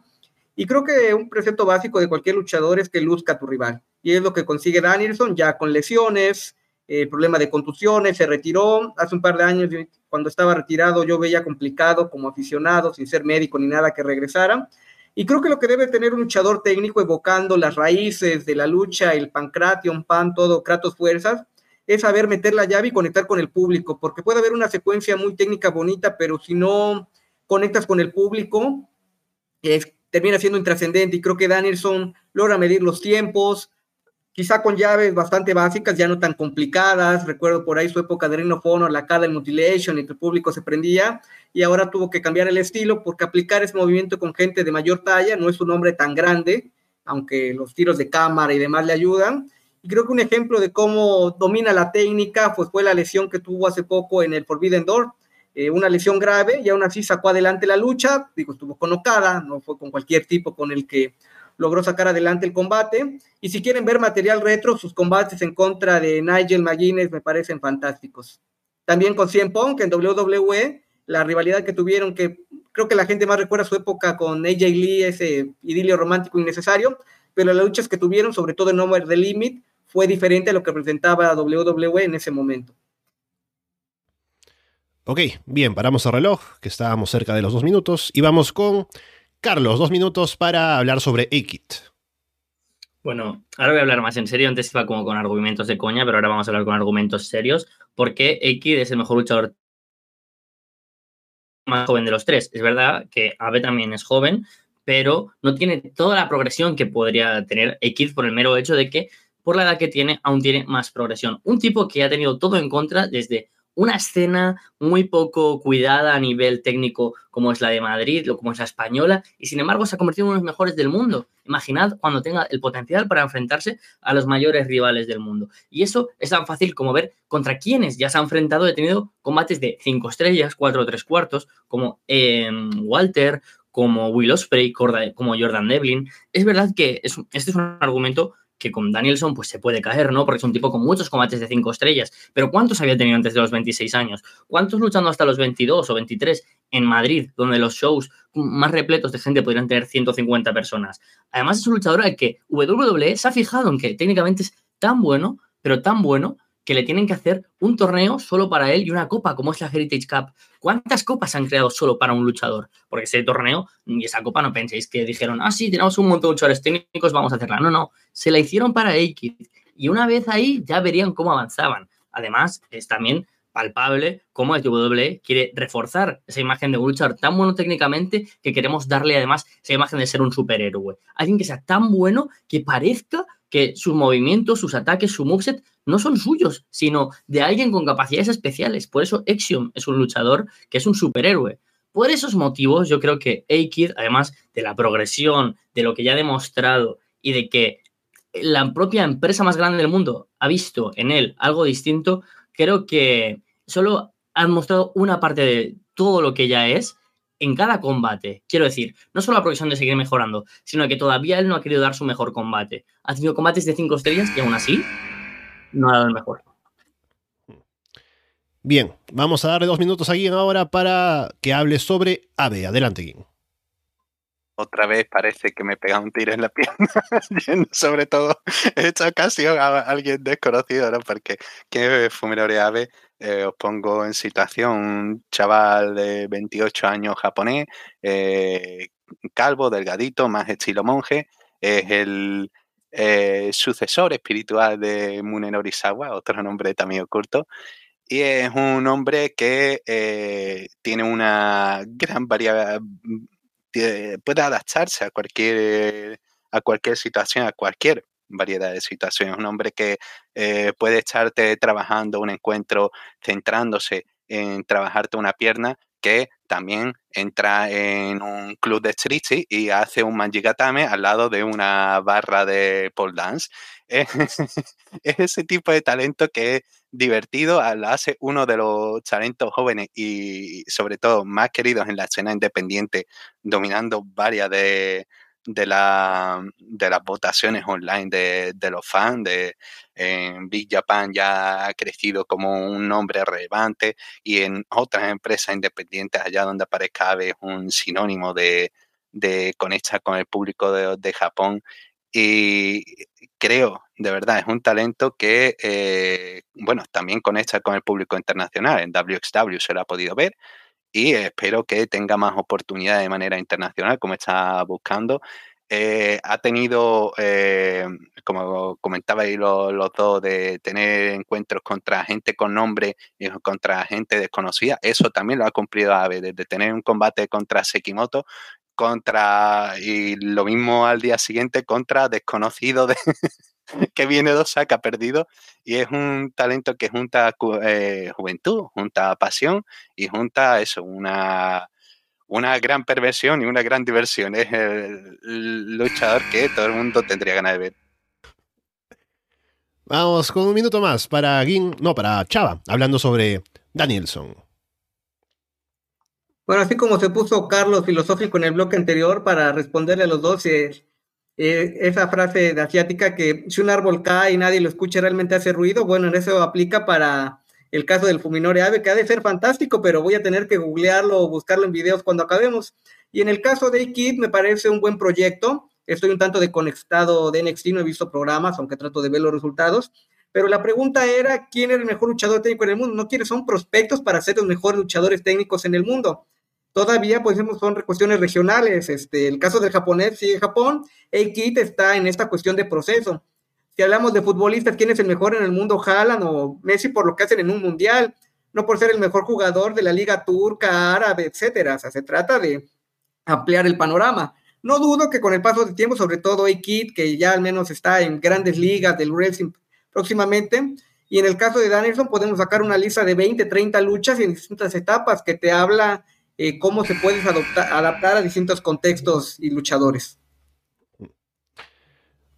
Y creo que un precepto básico de cualquier luchador es que luzca a tu rival. Y es lo que consigue Danielson, ya con lesiones, eh, problema de contusiones, se retiró. Hace un par de años, cuando estaba retirado, yo veía complicado como aficionado, sin ser médico ni nada, que regresara. Y creo que lo que debe tener un luchador técnico, evocando las raíces de la lucha, el pancration, pan, todo, Kratos fuerzas, es saber meter la llave y conectar con el público, porque puede haber una secuencia muy técnica bonita, pero si no conectas con el público, termina siendo intrascendente. Y creo que Danielson logra medir los tiempos, quizá con llaves bastante básicas, ya no tan complicadas. Recuerdo por ahí su época de Ring of Honor, la cada el Mutilation, y que el público se prendía, y ahora tuvo que cambiar el estilo porque aplicar ese movimiento con gente de mayor talla no es un hombre tan grande, aunque los tiros de cámara y demás le ayudan. Y creo que un ejemplo de cómo domina la técnica pues fue la lesión que tuvo hace poco en el Forbidden Door, eh, una lesión grave y aún así sacó adelante la lucha, digo, estuvo con Okada, no fue con cualquier tipo con el que logró sacar adelante el combate. Y si quieren ver material retro, sus combates en contra de Nigel McGuinness me parecen fantásticos. También con CM Punk en WWE, la rivalidad que tuvieron, que creo que la gente más recuerda su época con AJ Lee, ese idilio romántico innecesario, pero las luchas que tuvieron, sobre todo en Over the Limit, fue diferente a lo que presentaba WWE en ese momento. Ok, bien, paramos el reloj, que estábamos cerca de los dos minutos, y vamos con Carlos, dos minutos para hablar sobre Akit. Bueno, ahora voy a hablar más en serio. Antes iba como con argumentos de coña, pero ahora vamos a hablar con argumentos serios. Porque Eikid es el mejor luchador más joven de los tres. Es verdad que Abe también es joven, pero no tiene toda la progresión que podría tener Eikid por el mero hecho de que, por la edad que tiene, aún tiene más progresión. Un tipo que ha tenido todo en contra desde una escena muy poco cuidada a nivel técnico como es la de Madrid o como es la española y sin embargo se ha convertido en uno de los mejores del mundo. Imaginad cuando tenga el potencial para enfrentarse a los mayores rivales del mundo. Y eso es tan fácil como ver contra quienes ya se ha enfrentado. He tenido combates de 5 estrellas, 4 o 3 cuartos, como eh, Walter, como Will Ospreay, como Jordan Devlin. Es verdad que es, este es un argumento que con Danielson pues se puede caer, ¿no? Porque es un tipo con muchos combates de 5 estrellas. Pero ¿cuántos había tenido antes de los 26 años? ¿Cuántos luchando hasta los 22 o 23 en Madrid, donde los shows más repletos de gente podrían tener 150 personas? Además es un luchador al que WWE se ha fijado en que técnicamente es tan bueno, pero tan bueno, que le tienen que hacer un torneo solo para él y una copa, como es la Heritage Cup. ¿Cuántas copas han creado solo para un luchador? Porque ese torneo y esa copa no penséis que dijeron, ah, sí, tenemos un montón de luchadores técnicos, vamos a hacerla. No, no, se la hicieron para Aikid. Y una vez ahí ya verían cómo avanzaban. Además, es también palpable cómo el WWE quiere reforzar esa imagen de un luchador tan bueno técnicamente que queremos darle además esa imagen de ser un superhéroe. Alguien que sea tan bueno que parezca que sus movimientos, sus ataques, su moveset no son suyos, sino de alguien con capacidades especiales. Por eso Exium es un luchador que es un superhéroe. Por esos motivos, yo creo que A-Kid, además de la progresión, de lo que ya ha demostrado y de que la propia empresa más grande del mundo ha visto en él algo distinto, creo que solo han mostrado una parte de todo lo que ya es en cada combate. Quiero decir, no solo la progresión de seguir mejorando, sino que todavía él no ha querido dar su mejor combate. Ha tenido combates de 5 estrellas y aún así no ha dado el mejor. Bien, vamos a darle dos minutos a Guin ahora para que hable sobre Ave. Adelante, Guin. Otra vez parece que me pega un tiro en la pierna, sobre todo en esta ocasión a alguien desconocido, ¿no? Porque que Fuminori Ave, eh, os pongo en situación, un chaval de 28 años japonés, eh, calvo, delgadito, más estilo monje, es el eh, sucesor espiritual de Munenori Sawa, otro nombre también oculto, y es un hombre que tiene una gran variedad, puede adaptarse a cualquier, a cualquier situación, a cualquier variedad de situaciones. Un hombre que eh, puede estarte trabajando un encuentro centrándose en trabajarte una pierna, que también entra en un club de street y hace un manjigatame al lado de una barra de pole dance. es ese tipo de talento que es divertido, lo hace uno de los talentos jóvenes y sobre todo más queridos en la escena independiente, dominando varias de, de, la, de las votaciones online de, de los fans. De, en Big Japan ya ha crecido como un nombre relevante y en otras empresas independientes, allá donde aparezca es un sinónimo de, de conectar con el público de, de Japón y creo, de verdad, es un talento que, eh, bueno, también conecta con el público internacional. En WXW se lo ha podido ver y espero que tenga más oportunidades de manera internacional, como está buscando. Eh, ha tenido, eh, como comentabais los, los, dos, de tener encuentros contra gente con nombre y contra gente desconocida. Eso también lo ha cumplido Abe, desde tener un combate contra Sekimoto contra, y lo mismo al día siguiente, contra desconocido de, que viene de Osaka perdido. Y es un talento que junta eh, juventud, junta pasión y junta eso, una, una gran perversión y una gran diversión. Es el luchador que todo el mundo tendría ganas de ver. Vamos con un minuto más para Gin, no, para Chava, hablando sobre Danielson. Bueno, así como se puso Carlos filosófico en el bloque anterior para responderle a los dos, eh, eh, esa frase de asiática que si un árbol cae y nadie lo escucha realmente hace ruido, bueno, en eso aplica para el caso del Fuminore Ave, que ha de ser fantástico, pero voy a tener que googlearlo o buscarlo en videos cuando acabemos. Y en el caso de Kid me parece un buen proyecto. Estoy un tanto desconectado de NXT, no he visto programas, aunque trato de ver los resultados. Pero la pregunta era, ¿quién es el mejor luchador técnico en el mundo? No quiénes son prospectos para ser los mejores luchadores técnicos en el mundo. Todavía, pues, son cuestiones regionales. Este, el caso del japonés sigue Japón. Eikit está en esta cuestión de proceso. Si hablamos de futbolistas, ¿quién es el mejor en el mundo? Haaland o Messi por lo que hacen en un mundial, no por ser el mejor jugador de la liga turca, árabe, etcétera. O sea, se trata de ampliar el panorama. No dudo que con el paso del tiempo, sobre todo Eikit, que ya al menos está en grandes ligas del wrestling próximamente, y en el caso de Danielson podemos sacar una lista de 20, 30 luchas en distintas etapas que te habla eh, cómo se puede adaptar a distintos contextos y luchadores.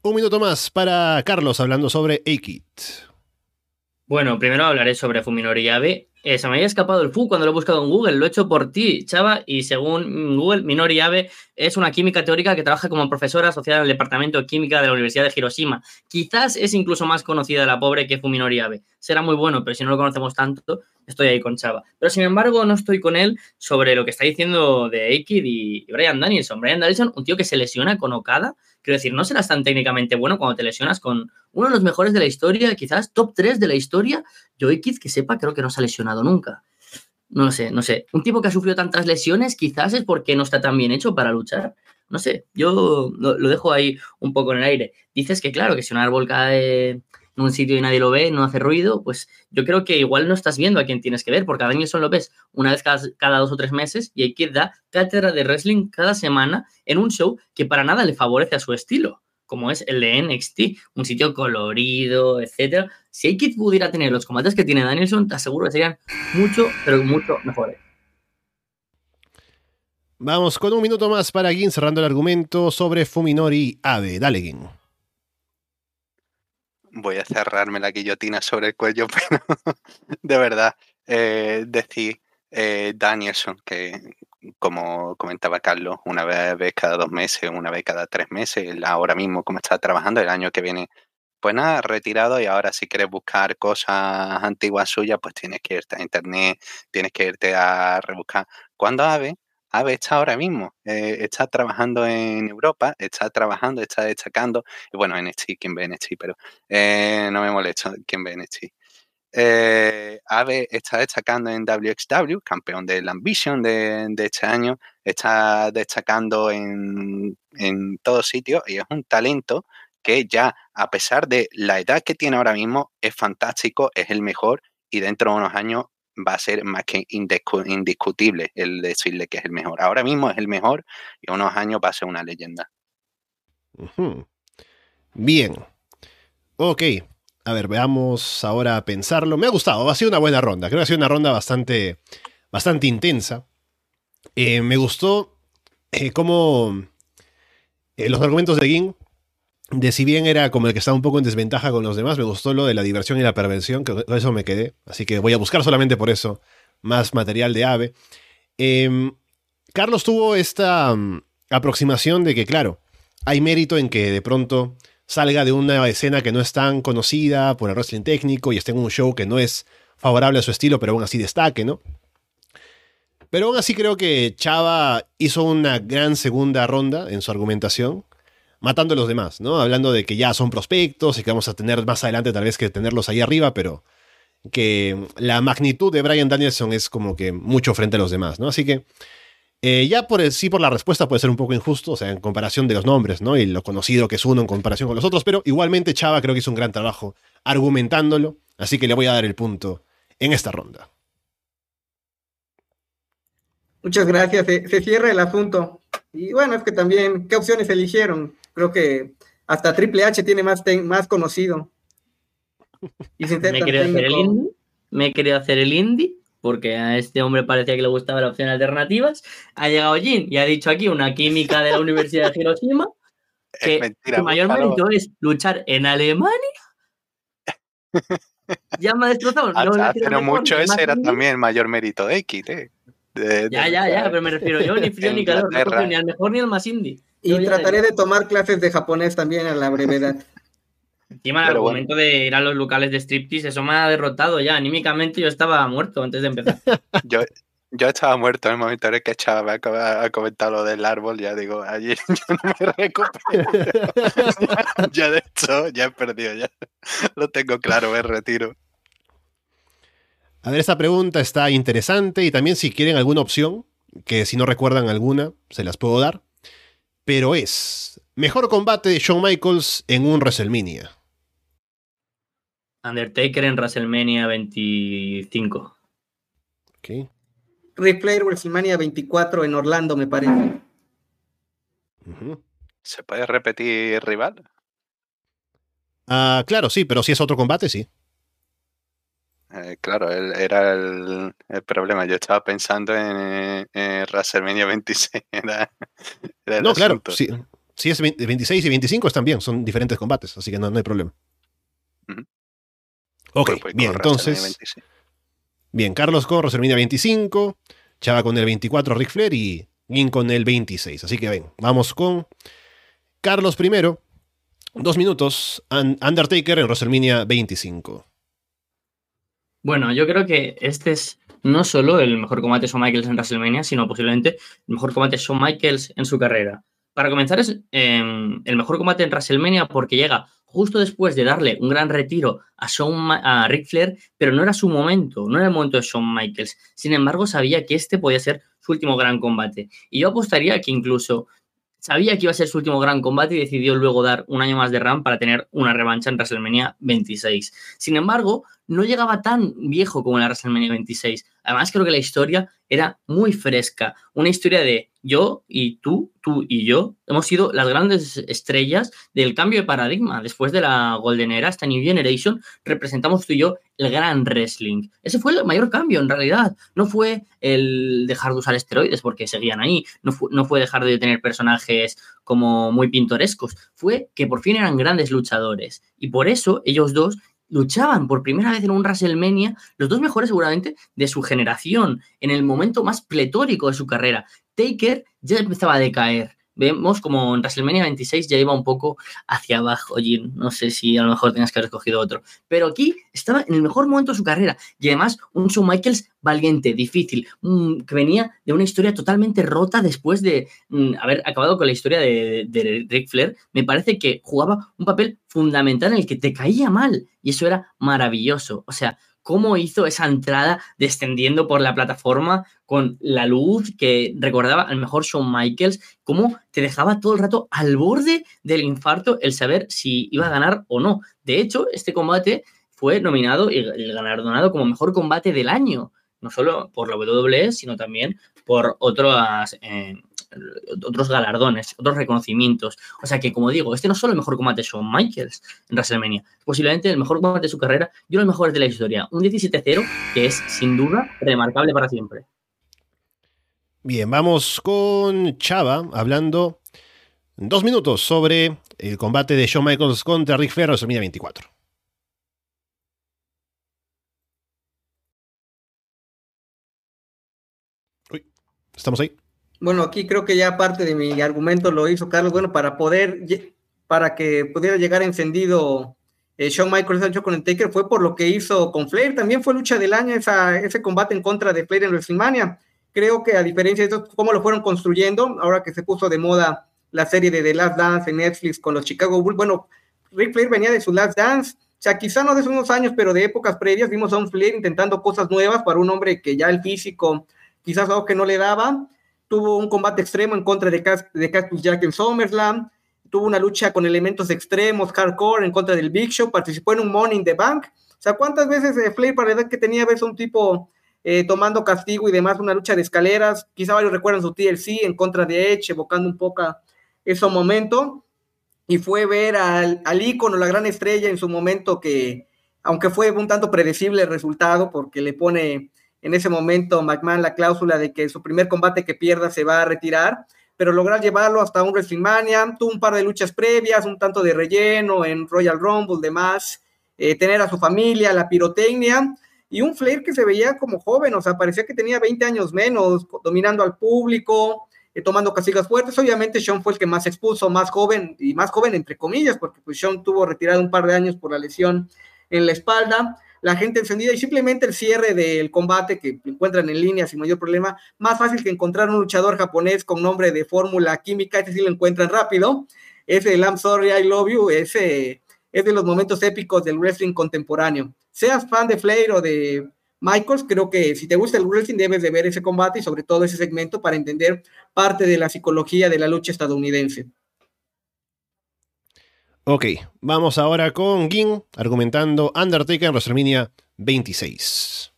Un minuto más para Carlos hablando sobre A-Kit. Bueno, primero hablaré sobre Fuminori Abe. Eh, se me había escapado el FU cuando lo he buscado en Google, lo he hecho por ti, Chava, y según Google, Minori Abe es una química teórica que trabaja como profesora asociada al Departamento de Química de la Universidad de Hiroshima. Quizás es incluso más conocida la pobre que Fuminori Abe. Será muy bueno, pero si no lo conocemos tanto, estoy ahí con Chava. Pero sin embargo, no estoy con él sobre lo que está diciendo de Aikid y Brian Danielson. Brian Danielson, un tío que se lesiona con Okada, quiero decir, no serás tan técnicamente bueno cuando te lesionas con uno de los mejores de la historia, quizás top 3 de la historia. Yo Aikid, que sepa, creo que no se ha lesionado nunca. No sé, no sé. Un tipo que ha sufrido tantas lesiones quizás es porque no está tan bien hecho para luchar. No sé, yo lo, lo dejo ahí un poco en el aire. Dices que claro, que si un árbol cae en un sitio y nadie lo ve, no hace ruido, pues yo creo que igual no estás viendo a quien tienes que ver, porque a Danielson lo ves una vez cada, dos o tres meses y hay que dar cátedra de wrestling cada semana en un show que para nada le favorece a su estilo como es el de NXT, un sitio colorido, etcétera. Si Aikid pudiera tener los combates que tiene Danielson, te aseguro que serían mucho, pero mucho mejores. Vamos con un minuto más para Gin cerrando el argumento sobre Fuminori Abe. Dale, Gin. Voy a cerrarme la guillotina sobre el cuello, pero de verdad, eh, decir eh, Danielson, que como comentaba Carlos, una vez, cada dos meses, una vez cada tres meses, ahora mismo como está trabajando, el año que viene, pues nada, retirado y ahora si quieres buscar cosas antiguas suyas, pues tienes que irte a internet, tienes que irte a rebuscar. Cuando Ave, Ave está ahora mismo, eh, está trabajando en Europa, está trabajando, está destacando, bueno, NXT, quien ve NXT, pero eh, no me molesta quien ve NXT. Eh, Ave está destacando en WXW, campeón del Ambition de, de este año, está destacando en, en todos sitios y es un talento que ya, a pesar de la edad que tiene ahora mismo, es fantástico, es el mejor y dentro de unos años va a ser más que indiscutible el decirle que es el mejor. Ahora mismo es el mejor y unos años va a ser una leyenda. Bien. Ok, a ver, veamos ahora a pensarlo. Me ha gustado, ha sido una buena ronda. Creo que ha sido una ronda bastante, bastante intensa. Eh, me gustó eh, cómo eh, los argumentos de Gin, de si bien era como el que estaba un poco en desventaja con los demás, me gustó lo de la diversión y la perversión, que eso me quedé. Así que voy a buscar solamente por eso más material de Ave. Em, Carlos tuvo esta mm, aproximación de que, claro, hay mérito en que de pronto salga de una escena que no es tan conocida por el wrestling técnico y esté en un show que no es favorable a su estilo, pero aún así destaque, ¿no? Pero aún así creo que Chava hizo una gran segunda ronda en su argumentación, matando a los demás, ¿no? Hablando de que ya son prospectos y que vamos a tener más adelante tal vez que tenerlos ahí arriba, pero que la magnitud de Brian Danielson es como que mucho frente a los demás, ¿no? Así que eh, ya por sí, por la respuesta puede ser un poco injusto, o sea, en comparación de los nombres, ¿no? Y lo conocido que es uno en comparación con los otros, pero igualmente Chava creo que hizo un gran trabajo argumentándolo, así que le voy a dar el punto en esta ronda. Muchas gracias, se, cierra el asunto. Y bueno, es que también, ¿qué opciones eligieron? Creo que hasta Triple H tiene más, más conocido. Y Me he querido hacer el indie, me he querido hacer el indie porque a este hombre parecía que le gustaba la opción alternativas. Ha llegado Jin y ha dicho aquí una química de la Universidad de Hiroshima que su mayor mérito es luchar en Alemania. ya me ha destrozado. pero mucho ese era también el mayor mérito de X, ¿eh? ya, ya, ya, pero me refiero yo ni frío ni calor, no ni al mejor ni al más indie. Y trataré de tomar clases de japonés también a la brevedad. Encima, el argumento de ir a los locales de striptease, eso me ha derrotado ya. Anímicamente yo estaba muerto antes de empezar. yo, yo estaba muerto en el momento en el que Chava ha comentado lo del árbol. Ya digo, allí yo no me recupero. ya, de hecho, ya he perdido. Ya lo tengo claro, me retiro. A ver, esta pregunta está interesante y también si quieren alguna opción, que si no recuerdan alguna, se las puedo dar. Pero es, mejor combate de Shawn Michaels en un WrestleMania. Undertaker en WrestleMania 25. Ok. Ric WrestleMania 24 en Orlando, me parece. ¿Se puede repetir rival? Ah, claro, sí, pero si es otro combate, sí. Eh, claro, era el, problema. Yo estaba pensando en, WrestleMania 26. no, claro, sí, si es 26 y 25 están bien, son diferentes combates, así que no, hay problema. Ok, pues bien, entonces. Bien, Carlos con WrestleMania 25, Chava con el 24, Ric Flair y Gin con el 26. Así que ven, vamos con Carlos primero. Dos minutos, Undertaker en WrestleMania 25. Bueno, yo creo que este es no solo el mejor combate de Shawn Michaels en WrestleMania, sino posiblemente el mejor combate de Shawn Michaels en su carrera. Para comenzar, es em, el mejor combate en WrestleMania porque llega justo después de darle un gran retiro a, Shawn, a Ric Flair, pero no era su momento, no era el momento de Shawn Michaels. Sin embargo, sabía que este podía ser su último gran combate. Y yo apostaría que incluso sabía que iba a ser su último gran combate y decidió luego dar un año más de RAM para tener una revancha en WrestleMania 26. Sin embargo, no llegaba tan viejo como la WrestleMania 26. Además, creo que la historia era muy fresca. Una historia de yo y tú, tú y yo, hemos sido las grandes estrellas del cambio de paradigma. Después de la Golden Era, esta New Generation, representamos tú y yo el gran wrestling. Ese fue el mayor cambio, en realidad. No fue el dejar de usar esteroides porque seguían ahí, no no fue dejar de tener personajes como muy pintorescos, fue que por fin eran grandes luchadores. Y por eso ellos dos luchaban por primera vez en un WrestleMania, los dos mejores seguramente de su generación, en el momento más pletórico de su carrera. Taker ya empezaba a decaer vemos como en WrestleMania 26 ya iba un poco hacia abajo, Jim. No sé si a lo mejor tenías que haber escogido otro. Pero aquí estaba en el mejor momento de su carrera. Y además, un Shawn Michaels valiente, difícil, mm, que venía de una historia totalmente rota después de mm, haber acabado con la historia de, de Ric Flair. Me parece que jugaba un papel fundamental en el que te caía mal. Y eso era maravilloso. O sea, cómo hizo esa entrada descendiendo por la plataforma con la luz que recordaba al mejor Shawn Michaels, cómo te dejaba todo el rato al borde del infarto el saber si iba a ganar o no. De hecho, este combate fue nominado y galardonado como mejor combate del año, no solo por la WWE, sino también por otras, eh, otros galardones, otros reconocimientos. O sea que, como digo, este no es solo el mejor combate de Shawn Michaels en WrestleMania, posiblemente el mejor combate de su carrera y uno de los mejores de la historia. Un 17-0 que es, sin duda, remarcable para siempre. Bien, vamos con Chava hablando dos minutos sobre el combate de Shawn Michaels contra Rick Flair en WrestleMania 24. Uy, ¿estamos ahí? Bueno, aquí creo que ya parte de mi argumento lo hizo Carlos. Bueno, para poder, para que pudiera llegar encendido eh, Shawn Michaels hecho con el Taker fue por lo que hizo con Flair. También fue lucha del año esa, ese combate en contra de Flair en WrestleMania. Creo que a diferencia de cómo lo fueron construyendo, ahora que se puso de moda la serie de The Last Dance en Netflix con los Chicago Bulls, bueno, Rick Flair venía de su Last Dance, o sea, quizá no de unos años, pero de épocas previas, vimos a un Flair intentando cosas nuevas para un hombre que ya el físico, quizás algo que no le daba, tuvo un combate extremo en contra de, de Cactus Jack en SummerSlam, tuvo una lucha con elementos extremos, hardcore, en contra del Big Show, participó en un Money in the Bank. O sea, ¿cuántas veces eh, Flair, para la que tenía, ves un tipo eh, tomando castigo y demás, una lucha de escaleras? Quizá varios recuerdan su TLC en contra de Edge, evocando un poco ese momento. Y fue ver al, al ícono, la gran estrella en su momento que, aunque fue un tanto predecible el resultado, porque le pone en ese momento McMahon la cláusula de que su primer combate que pierda se va a retirar, pero lograr llevarlo hasta un WrestleMania, tuvo un par de luchas previas, un tanto de relleno en Royal Rumble, demás, eh, tener a su familia, la pirotecnia, y un Flair que se veía como joven, o sea, parecía que tenía 20 años menos, dominando al público, eh, tomando castigas fuertes. Obviamente Sean fue el que más expuso, más joven, y más joven entre comillas, porque pues Sean tuvo retirado un par de años por la lesión en la espalda la gente encendida y simplemente el cierre del combate que encuentran en línea sin mayor problema, más fácil que encontrar un luchador japonés con nombre de fórmula química, ese sí lo encuentran rápido, ese I'm sorry, I love you, ese es de los momentos épicos del wrestling contemporáneo. Seas fan de Flair o de Michaels, creo que si te gusta el wrestling debes de ver ese combate y sobre todo ese segmento para entender parte de la psicología de la lucha estadounidense. Ok, vamos ahora con Gin argumentando Undertaker en WrestleMania 26.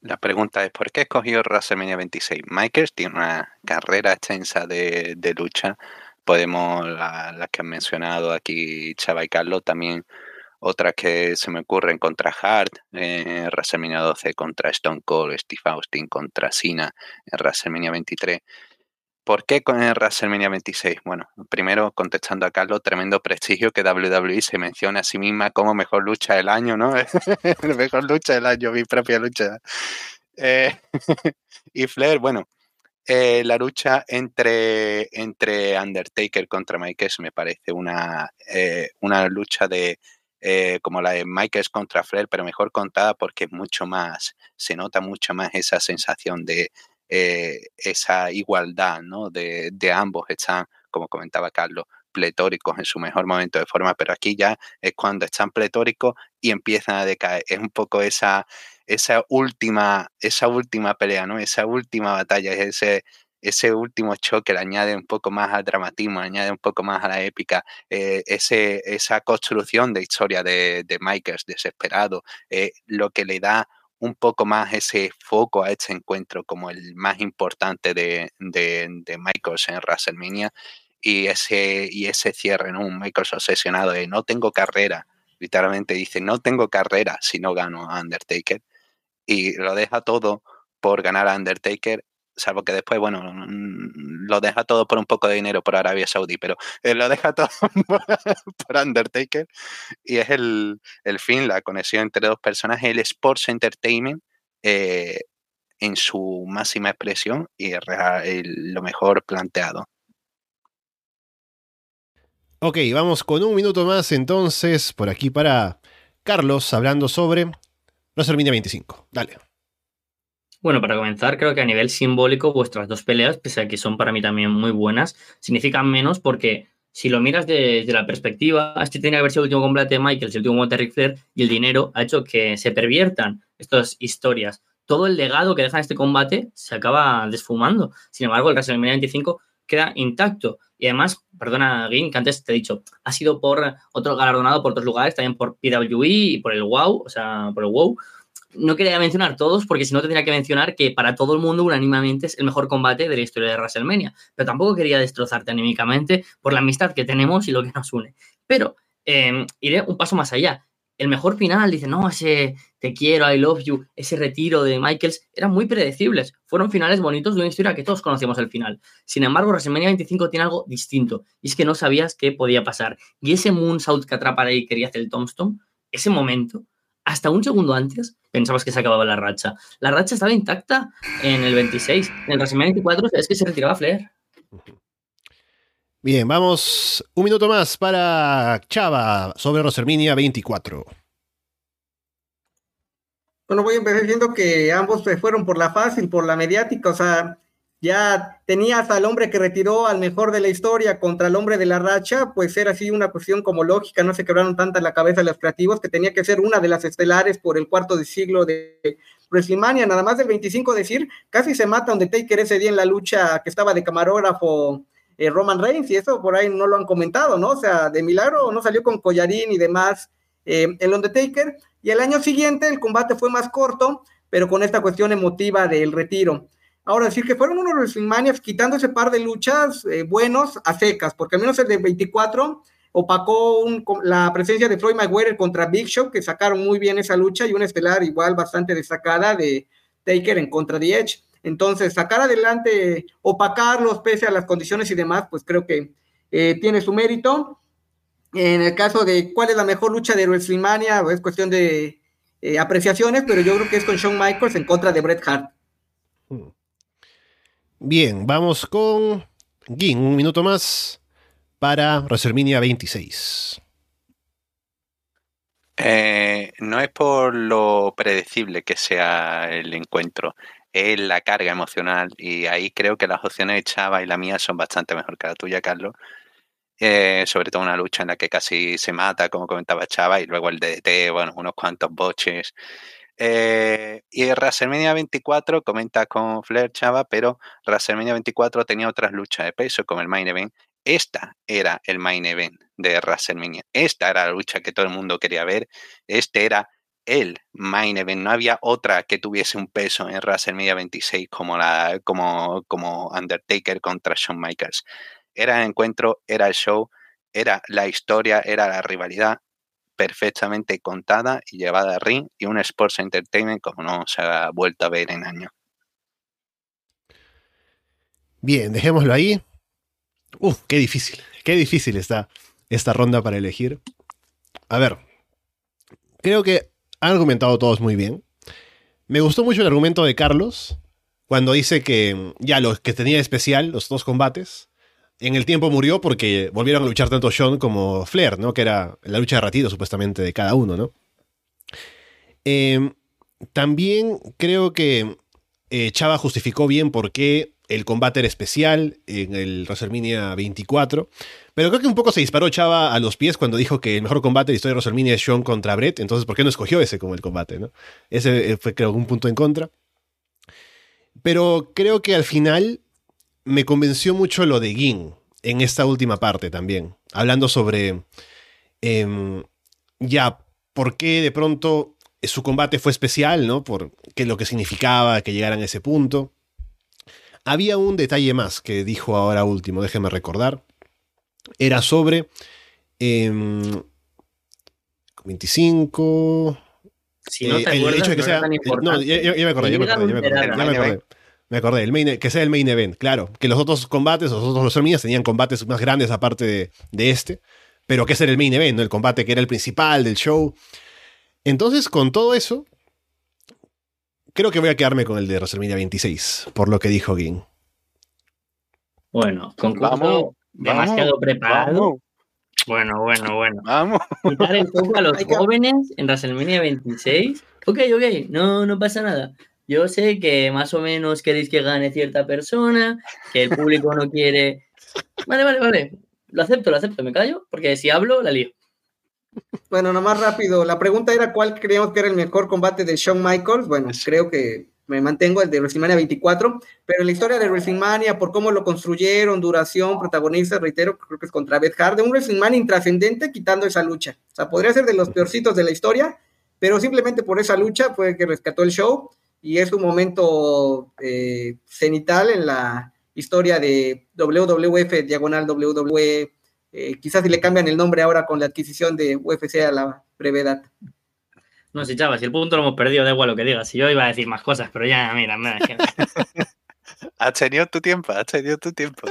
La pregunta es, ¿por qué escogió WrestleMania 26? Michaels tiene una carrera extensa de, lucha. Podemos, las la que han mencionado aquí Chava y Carlos, también otras que se me ocurren contra Hart, en WrestleMania 12 contra Stone Cold, Steve Austin contra Cena, en WrestleMania 23. ¿Por qué con el WrestleMania 26? Bueno, primero contestando a Carlos, tremendo prestigio que WWE se menciona a sí misma como mejor lucha del año, ¿no? mejor lucha del año, mi propia lucha. Eh, y Flair, bueno, eh, la lucha entre, entre Undertaker contra Michaels me parece una, eh, una lucha de como la de Michaels contra Flair, pero mejor contada porque mucho más, se nota mucho más esa sensación de, eh, esa igualdad ¿no? de, ambos están, como comentaba Carlos, pletóricos en su mejor momento de forma, pero aquí ya es cuando están pletóricos y empiezan a decaer. Es un poco esa, esa última, esa última pelea, ¿no? Esa última batalla, ese, ese último choque le añade un poco más al dramatismo, añade un poco más a la épica, eh, ese, esa construcción de historia de, de Michaels desesperado, eh, lo que le da un poco más ese foco a este encuentro como el más importante de, de, de Michaels en WrestleMania y ese, y ese cierre, ¿no? Un Michaels obsesionado de no tengo carrera, literalmente dice no tengo carrera si no gano a Undertaker y lo deja todo por ganar a Undertaker salvo que después, bueno, lo deja todo por un poco de dinero por Arabia Saudí, pero eh, lo deja todo por, Undertaker y es el, fin, la conexión entre dos personas, el Sports Entertainment eh, en su máxima expresión y lo mejor planteado. Ok, vamos con un minuto más entonces por aquí para Carlos hablando sobre WrestleMania 25. Dale. Bueno, para comenzar, creo que a nivel simbólico vuestras dos peleas, pese a que son para mí también muy buenas, significan menos porque si lo miras desde la perspectiva, este tiene que haber sido el último combate de Michael, el último combate de Ric Flair, y el dinero ha hecho que se perviertan estas historias. Todo el legado que deja este combate se acaba desfumando. Sin embargo, el WrestleMania 25 queda intacto. Y además, perdona, Gin, que antes te he dicho, ha sido por otro galardonado por otros lugares, también por PWE y por el WOW, o sea, por el WOW no quería mencionar todos porque si no tendría que mencionar que para todo el mundo unánimemente es el mejor combate de la historia de WrestleMania. Pero tampoco quería destrozarte anímicamente por la amistad que tenemos y lo que nos une. Pero em, iré un paso más allá. El mejor final, dice, no, ese te quiero, I love you, ese retiro de Michaels, eran muy predecibles. Fueron finales bonitos de una historia que todos conocíamos el final. Sin embargo, WrestleMania 25 tiene algo distinto. Y es que no sabías qué podía pasar. Y ese Moonsault que atrapa y quería hacer el Tombstone, ese momento, hasta un segundo antes pensabas que se acababa la racha. La racha estaba intacta en el 26. En el WrestleMania 24 es que se retiraba Flair. Bien, vamos un minuto más para Chava sobre WrestleMania 24. Bueno, voy a empezar diciendo que ambos se fueron por la fácil, por la mediática, o sea, ya tenías al hombre que retiró al mejor de la historia contra el hombre de la racha, pues era así una cuestión como lógica, no se quebraron tanta la cabeza los creativos que tenía que ser una de las estelares por el cuarto de siglo de WrestleMania, nada más del 25 decir, casi se mata Undertaker ese día en la lucha que estaba de camarógrafo eh, Roman Reigns y eso por ahí no lo han comentado, ¿no? O sea, de milagro no salió con collarín y demás eh, el Undertaker y el año siguiente el combate fue más corto, pero con esta cuestión emotiva del retiro. Ahora, decir que fueron unos WrestleMania quitando ese par de luchas eh, buenos a secas, porque al menos el de 24 opacó la presencia de Floyd Mayweather contra Big Show, que sacaron muy bien esa lucha, y una estelar igual bastante destacada de Taker en contra de Edge. Entonces, sacar adelante, opacarlos pese a las condiciones y demás, pues creo que eh, tiene su mérito. En el caso de cuál es la mejor lucha de WrestleMania, es cuestión de eh, apreciaciones, pero yo creo que es con Shawn Michaels en contra de Bret Hart. Hmm. Bien, vamos con Gin, un minuto más para WrestleMania 26. Eh, no es por lo predecible que sea el encuentro, es la carga emocional y ahí creo que las opciones de Chava y la mía son bastante mejor que la tuya, Carlos. Eh, sobre todo una lucha en la que casi se mata, como comentaba Chava, y luego el DDT, bueno, unos cuantos boches. Eh, y WrestleMania 24 comenta con Flair Chava, pero WrestleMania 24 tenía otras luchas de peso como el main event. Esta era el main event de WrestleMania. Esta era la lucha que todo el mundo quería ver. Este era el main event. No había otra que tuviese un peso en WrestleMania 26 como, la, como, como Undertaker contra Shawn Michaels. Era el encuentro, era el show, era la historia, era la rivalidad perfectamente contada y llevada a ring y un Sports Entertainment como no se ha vuelto a ver en años. Bien, dejémoslo ahí. Uf, qué difícil, qué difícil está esta ronda para elegir. A ver, creo que han argumentado todos muy bien. Me gustó mucho el argumento de Carlos cuando dice que ya lo que tenía especial, los dos combates, en el tiempo murió porque volvieron a luchar tanto Sean como Flair, ¿no? Que era la lucha de ratito, supuestamente, de cada uno, ¿no? Em, también creo que eh, Chava justificó bien por qué el combate era especial en el WrestleMania 24. Pero creo que un poco se disparó Chava a los pies cuando dijo que el mejor combate de la historia de WrestleMania es Sean contra Brett. Entonces, ¿por qué no escogió ese como el combate? ¿no? Ese eh, fue, creo, un punto en contra. Pero creo que al final me convenció mucho lo de Gin en esta última parte también, hablando sobre em, ya por qué de pronto su combate fue especial, ¿no? Por qué lo que significaba que llegaran a ese punto. Había un detalle más que dijo ahora último, déjeme recordar. Era sobre 25. Si no te el, hecho de que sea. No, ya, me acordé, ya me acordé, ya me acordé. Me acordé, el main, que sea el main event, claro. Que los otros combates, los otros WrestleMania tenían combates más grandes aparte de, de este. Pero que ese era el main event, ¿no? El combate que era el principal del show. Entonces, con todo eso, creo que voy a quedarme con el de WrestleMania 26, por lo que dijo Gin. Bueno, concurso Vamos, demasiado vamos, preparado. Vamos, Bueno, bueno, bueno. vamos. Quitar el foco a los jóvenes en WrestleMania 26. Ok, ok, no, no pasa nada. Yo sé que más o menos queréis que gane cierta persona, que el público no quiere. Vale, vale, vale. Lo acepto, lo acepto, me callo, porque si hablo, la lío. Bueno, nomás rápido. La pregunta era cuál creíamos que era el mejor combate de Shawn Michaels. Bueno, Sí. creo que me mantengo el de WrestleMania 24, pero en la historia de WrestleMania, por cómo lo construyeron, duración, protagonista, reitero, creo que es contra Beth Hart, de un WrestleMania intrascendente quitando esa lucha. O sea, podría ser de los peorcitos de la historia, pero simplemente por esa lucha fue que rescató el show y es un momento eh, cenital en la historia de WWF, diagonal WWE. Eh, quizás si le cambian el nombre ahora con la adquisición de UFC a la brevedad. No sé, chavas, si el punto lo hemos perdido, da igual lo que digas. Si yo iba a decir más cosas, pero ya, mira, mira. Has tenido tu tiempo, has tenido tu tiempo.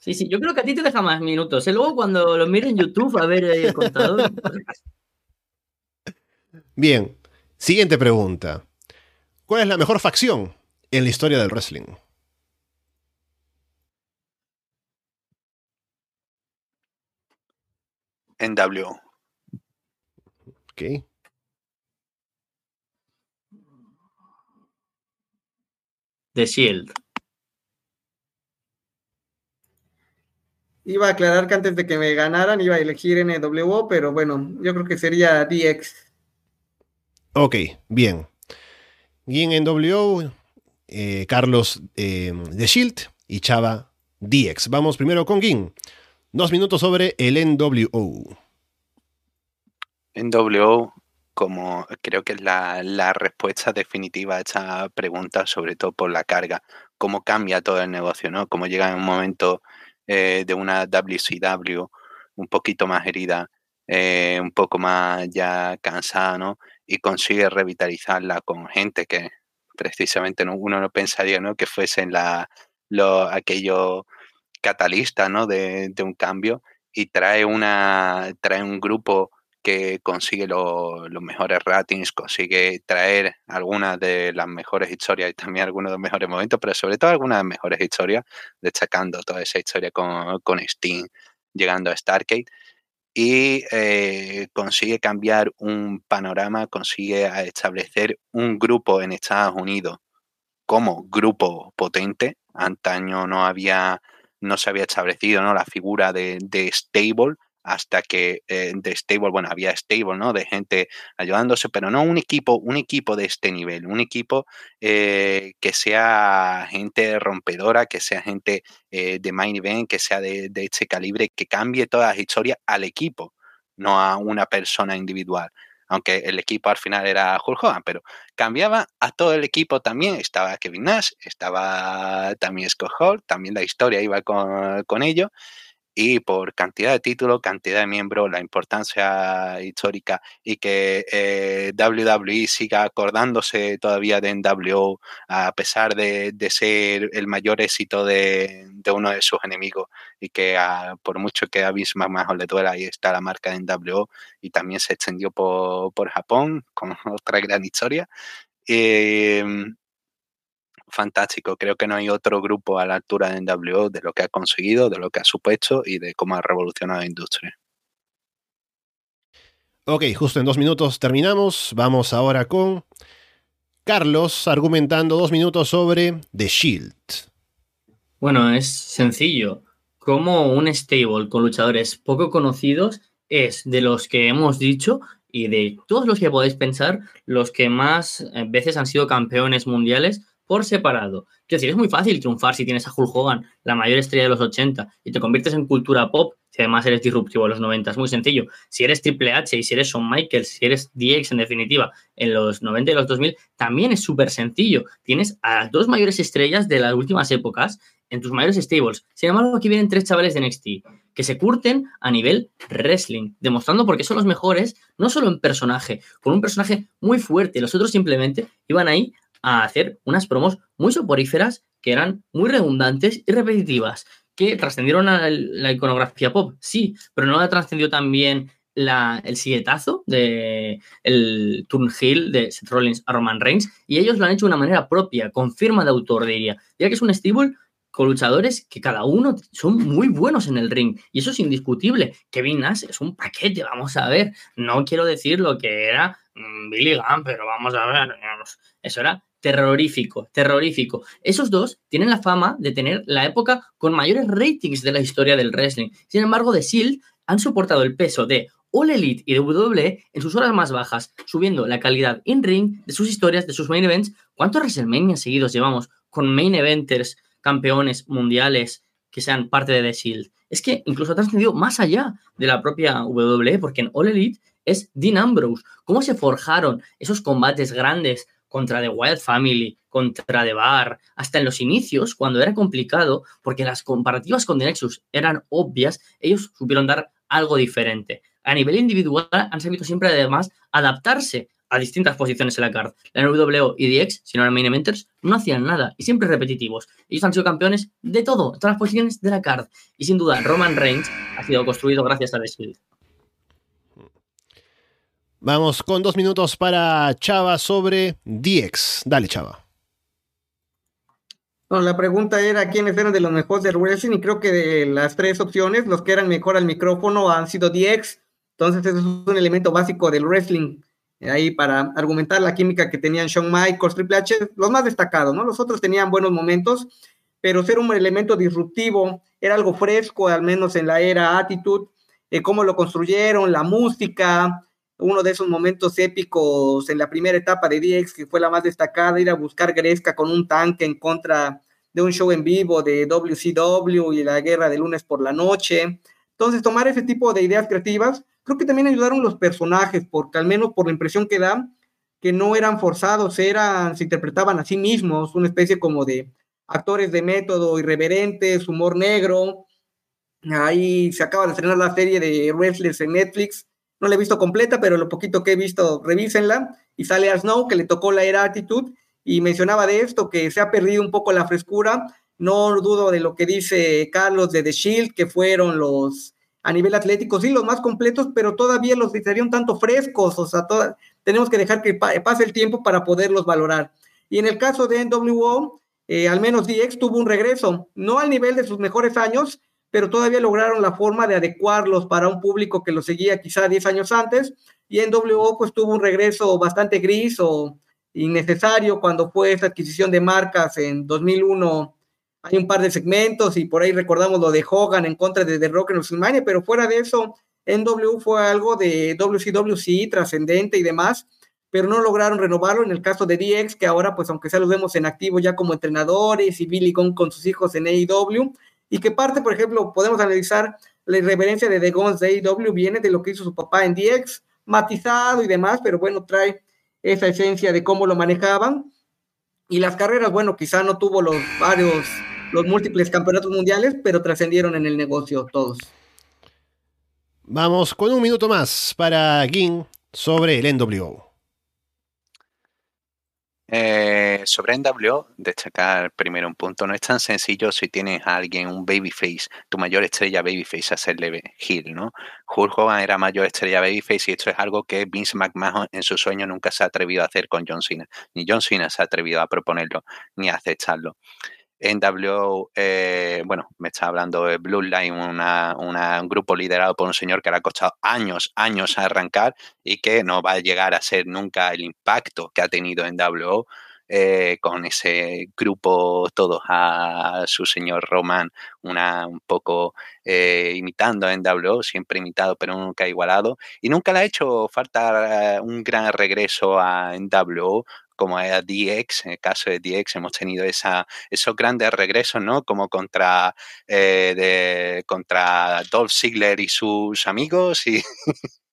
Sí, sí, yo creo que a ti te deja más minutos. ¿eh? Luego cuando lo mire en YouTube a ver ahí el contador. Bien, siguiente pregunta. ¿Cuál es la mejor facción en la historia del wrestling? En W. Ok. The Shield. Iba a aclarar que antes de que me ganaran iba a elegir NWO, pero bueno, yo creo que sería DX. Ok, bien. Gin NWO, eh, Carlos eh, The Shield y Chava DX. Vamos primero con Gin. Dos minutos sobre el NWO. En W, como creo que es la, respuesta definitiva a esta pregunta, sobre todo por la carga, cómo cambia todo el negocio, ¿no? Cómo llega en un momento eh, de una WCW un poquito más herida, un poco más ya cansada, ¿no? Y consigue revitalizarla con gente que precisamente no, uno no pensaría, ¿no? Que fuesen la, lo, aquellos catalistas, ¿no? De, de un cambio y trae una trae un grupo que consigue lo- los mejores ratings, consigue traer algunas de las mejores historias y también algunos de los mejores momentos, pero sobre todo algunas de las mejores historias, destacando toda esa historia con, con Sting llegando a Starcade y eh, consigue cambiar un panorama, consigue establecer un grupo en Estados Unidos como grupo potente. Antaño no había, no se había establecido ¿no? la figura de, de stable hasta que eh, de stable, bueno, había stable, ¿no? De gente ayudándose, pero no un equipo, un equipo de este nivel, un equipo eh, que sea gente rompedora, que sea gente eh, de main event, que sea de, de este calibre, que cambie todas las historias al equipo, no a una persona individual. Aunque el equipo al final era Hulk Hogan, pero cambiaba a todo el equipo también. Estaba Kevin Nash, estaba también Scott Hall, también la historia iba con, con ello y por cantidad de títulos, cantidad de miembros, la importancia histórica y que eh, WWE siga acordándose todavía de NWO a pesar de, de ser el mayor éxito de, de, uno de sus enemigos y que a, por mucho que a Vince McMahon le duela, ahí está la marca de NWO y también se extendió por, por Japón con otra gran historia. Eh, fantástico. Creo que no hay otro grupo a la altura de NWO de lo que ha conseguido, de lo que ha supuesto y de cómo ha revolucionado la industria. Ok, justo en dos minutos terminamos. Vamos ahora con Carlos argumentando dos minutos sobre The Shield. Bueno, es sencillo. Como un stable con luchadores poco conocidos es de los que hemos dicho y de todos los que podéis pensar, los que más veces han sido campeones mundiales por separado. Quiero decir, es muy fácil triunfar si tienes a Hulk Hogan, la mayor estrella de los 80, y te conviertes en cultura pop, si además eres disruptivo en los 90. Es muy sencillo. Si eres Triple H y si eres Shawn Michaels, si eres DX en definitiva, en los 90 y los 2000, también es súper sencillo. Tienes a las dos mayores estrellas de las últimas épocas en tus mayores stables. Sin embargo, aquí vienen tres chavales de NXT que se curten a nivel wrestling, demostrando por qué son los mejores, no solo en personaje, con un personaje muy fuerte. Los otros simplemente iban ahí a hacer unas promos muy soporíferas que eran muy redundantes y repetitivas, que trascendieron a la iconografía pop, sí, pero no la trascendió también la, el siguietazo de el Turnhill de Seth Rollins a Roman Reigns y ellos lo han hecho de una manera propia, con firma de autor, diría. Ya que es un stable con luchadores que cada uno son muy buenos en el ring y eso es indiscutible. Kevin Nash es un paquete, vamos a ver. No quiero decir lo que era mm, Billy Gunn, pero vamos a ver, eso era terrorífico, terrorífico. Esos dos tienen la fama de tener la época con mayores ratings de la historia del wrestling. Sin embargo, The Shield han soportado el peso de All Elite y WWE en sus horas más bajas, subiendo la calidad in-ring de sus historias, de sus main events. ¿Cuántos WrestleMania seguidos llevamos con main eventers, campeones mundiales que sean parte de The Shield? Es que incluso ha trascendido más allá de la propia WWE, porque en All Elite es Dean Ambrose. ¿Cómo se forjaron esos combates grandes contra The Wild Family, contra The Bar, hasta en los inicios, cuando era complicado, porque las comparativas con The Nexus eran obvias, ellos supieron dar algo diferente a nivel individual han sabido siempre además adaptarse a distintas posiciones en la card. La NWO y DX, si no eran main eventers, no hacían nada y siempre repetitivos. Ellos han sido campeones de todo, todas las posiciones de la card. Y sin duda, Roman Reigns ha sido construido gracias a The Shield. Vamos con dos minutos para Chava sobre DX. Dale, Chava. la pregunta era quiénes eran de los mejores del wrestling y creo que de las tres opciones, los que eran mejor al micrófono han sido DX, entonces, eso es un elemento básico del wrestling. Eh, ahí para argumentar la química que tenían Shawn Michaels, Triple H, los más destacados, ¿no? Los otros tenían buenos momentos, pero ser un elemento disruptivo era algo fresco, al menos en la era Attitude, eh, cómo lo construyeron, la música, uno de esos momentos épicos en la primera etapa de DX, que fue la más destacada, ir a buscar Gresca con un tanque en contra de un show en vivo de WCW y la guerra de lunes por la noche. Entonces, tomar ese tipo de ideas creativas Creo que también ayudaron los personajes, porque al menos por la impresión que dan, que no eran forzados, eran, se interpretaban a sí mismos, una especie como de actores de método irreverentes, humor negro. Ahí se acaba de estrenar la serie de Wrestlers en Netflix. No la he visto completa, pero lo poquito que he visto, revísenla. Y sale a Snow, que le tocó la era Attitude, y mencionaba de esto, que se ha perdido un poco la frescura. No dudo de lo que dice Carlos de The Shield, que fueron los a nivel atlético, sí, los más completos, pero todavía los serían tanto frescos, o sea, tenemos que dejar que pase el tiempo para poderlos valorar. Y en el caso de NWO, eh, al menos DX tuvo un regreso, no al nivel de sus mejores años, pero todavía lograron la forma de adecuarlos para un público que los seguía quizá 10 años antes, y NWO pues tuvo un regreso bastante gris o innecesario cuando fue esa adquisición de marcas en 2001 hay un par de segmentos y por ahí recordamos lo de Hogan en contra de The Rock en WrestleMania, pero fuera de eso, NW fue algo de WCW, sí, trascendente y demás, pero no lograron renovarlo en el caso de DX, que ahora, pues aunque sea los vemos en activo ya como entrenadores y Billy Gunn con sus hijos en AEW, y que parte, por ejemplo, podemos analizar la irreverencia de The Guns de AEW, viene de lo que hizo su papá en DX, matizado y demás, pero bueno, trae esa esencia de cómo lo manejaban. Y las carreras, bueno, quizá no tuvo los varios los múltiples campeonatos mundiales, pero trascendieron en el negocio todos. Vamos con un minuto más para Ging sobre el NWO. Eh, sobre NWO, destacar primero un punto. No es tan sencillo si tienes a alguien, un babyface, tu mayor estrella babyface, hacerle heel, ¿no? Hulk Hogan era mayor estrella babyface y esto es algo que Vince McMahon en su sueño nunca se ha atrevido a hacer con John Cena. Ni John Cena se ha atrevido a proponerlo, ni a aceptarlo en W, eh, bueno, me está hablando de Blue Line, un grupo liderado por un señor que le ha costado años, años arrancar y que no va a llegar a ser nunca el impacto que ha tenido en W. Eh, con ese grupo todos a su señor Roman, una un poco eh, imitando en W, siempre imitado pero nunca igualado, y nunca le ha hecho falta un gran regreso a NWO como era DX, en el caso de DX hemos tenido esa, esos grandes regresos, ¿no? Como contra, eh, de, contra Dolph Ziggler y sus amigos y,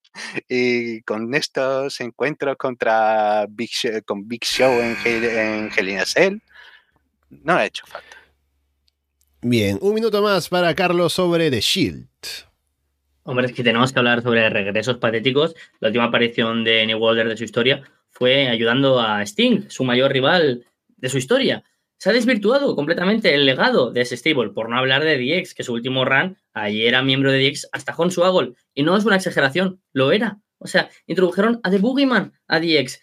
y con estos encuentros contra Big Show, con Big Show en, en Helena Cell, no ha hecho falta. Bien, un minuto más para Carlos sobre The Shield. Hombre, es que tenemos que hablar sobre regresos patéticos. La última aparición de New Walder de su historia fue ayudando a Sting, su mayor rival de su historia. Se ha desvirtuado completamente el legado de ese stable, por no hablar de DX, que su último run, allí era miembro de DX hasta John Swaggle, y no es una exageración, lo era. O sea, introdujeron a The Boogeyman a DX.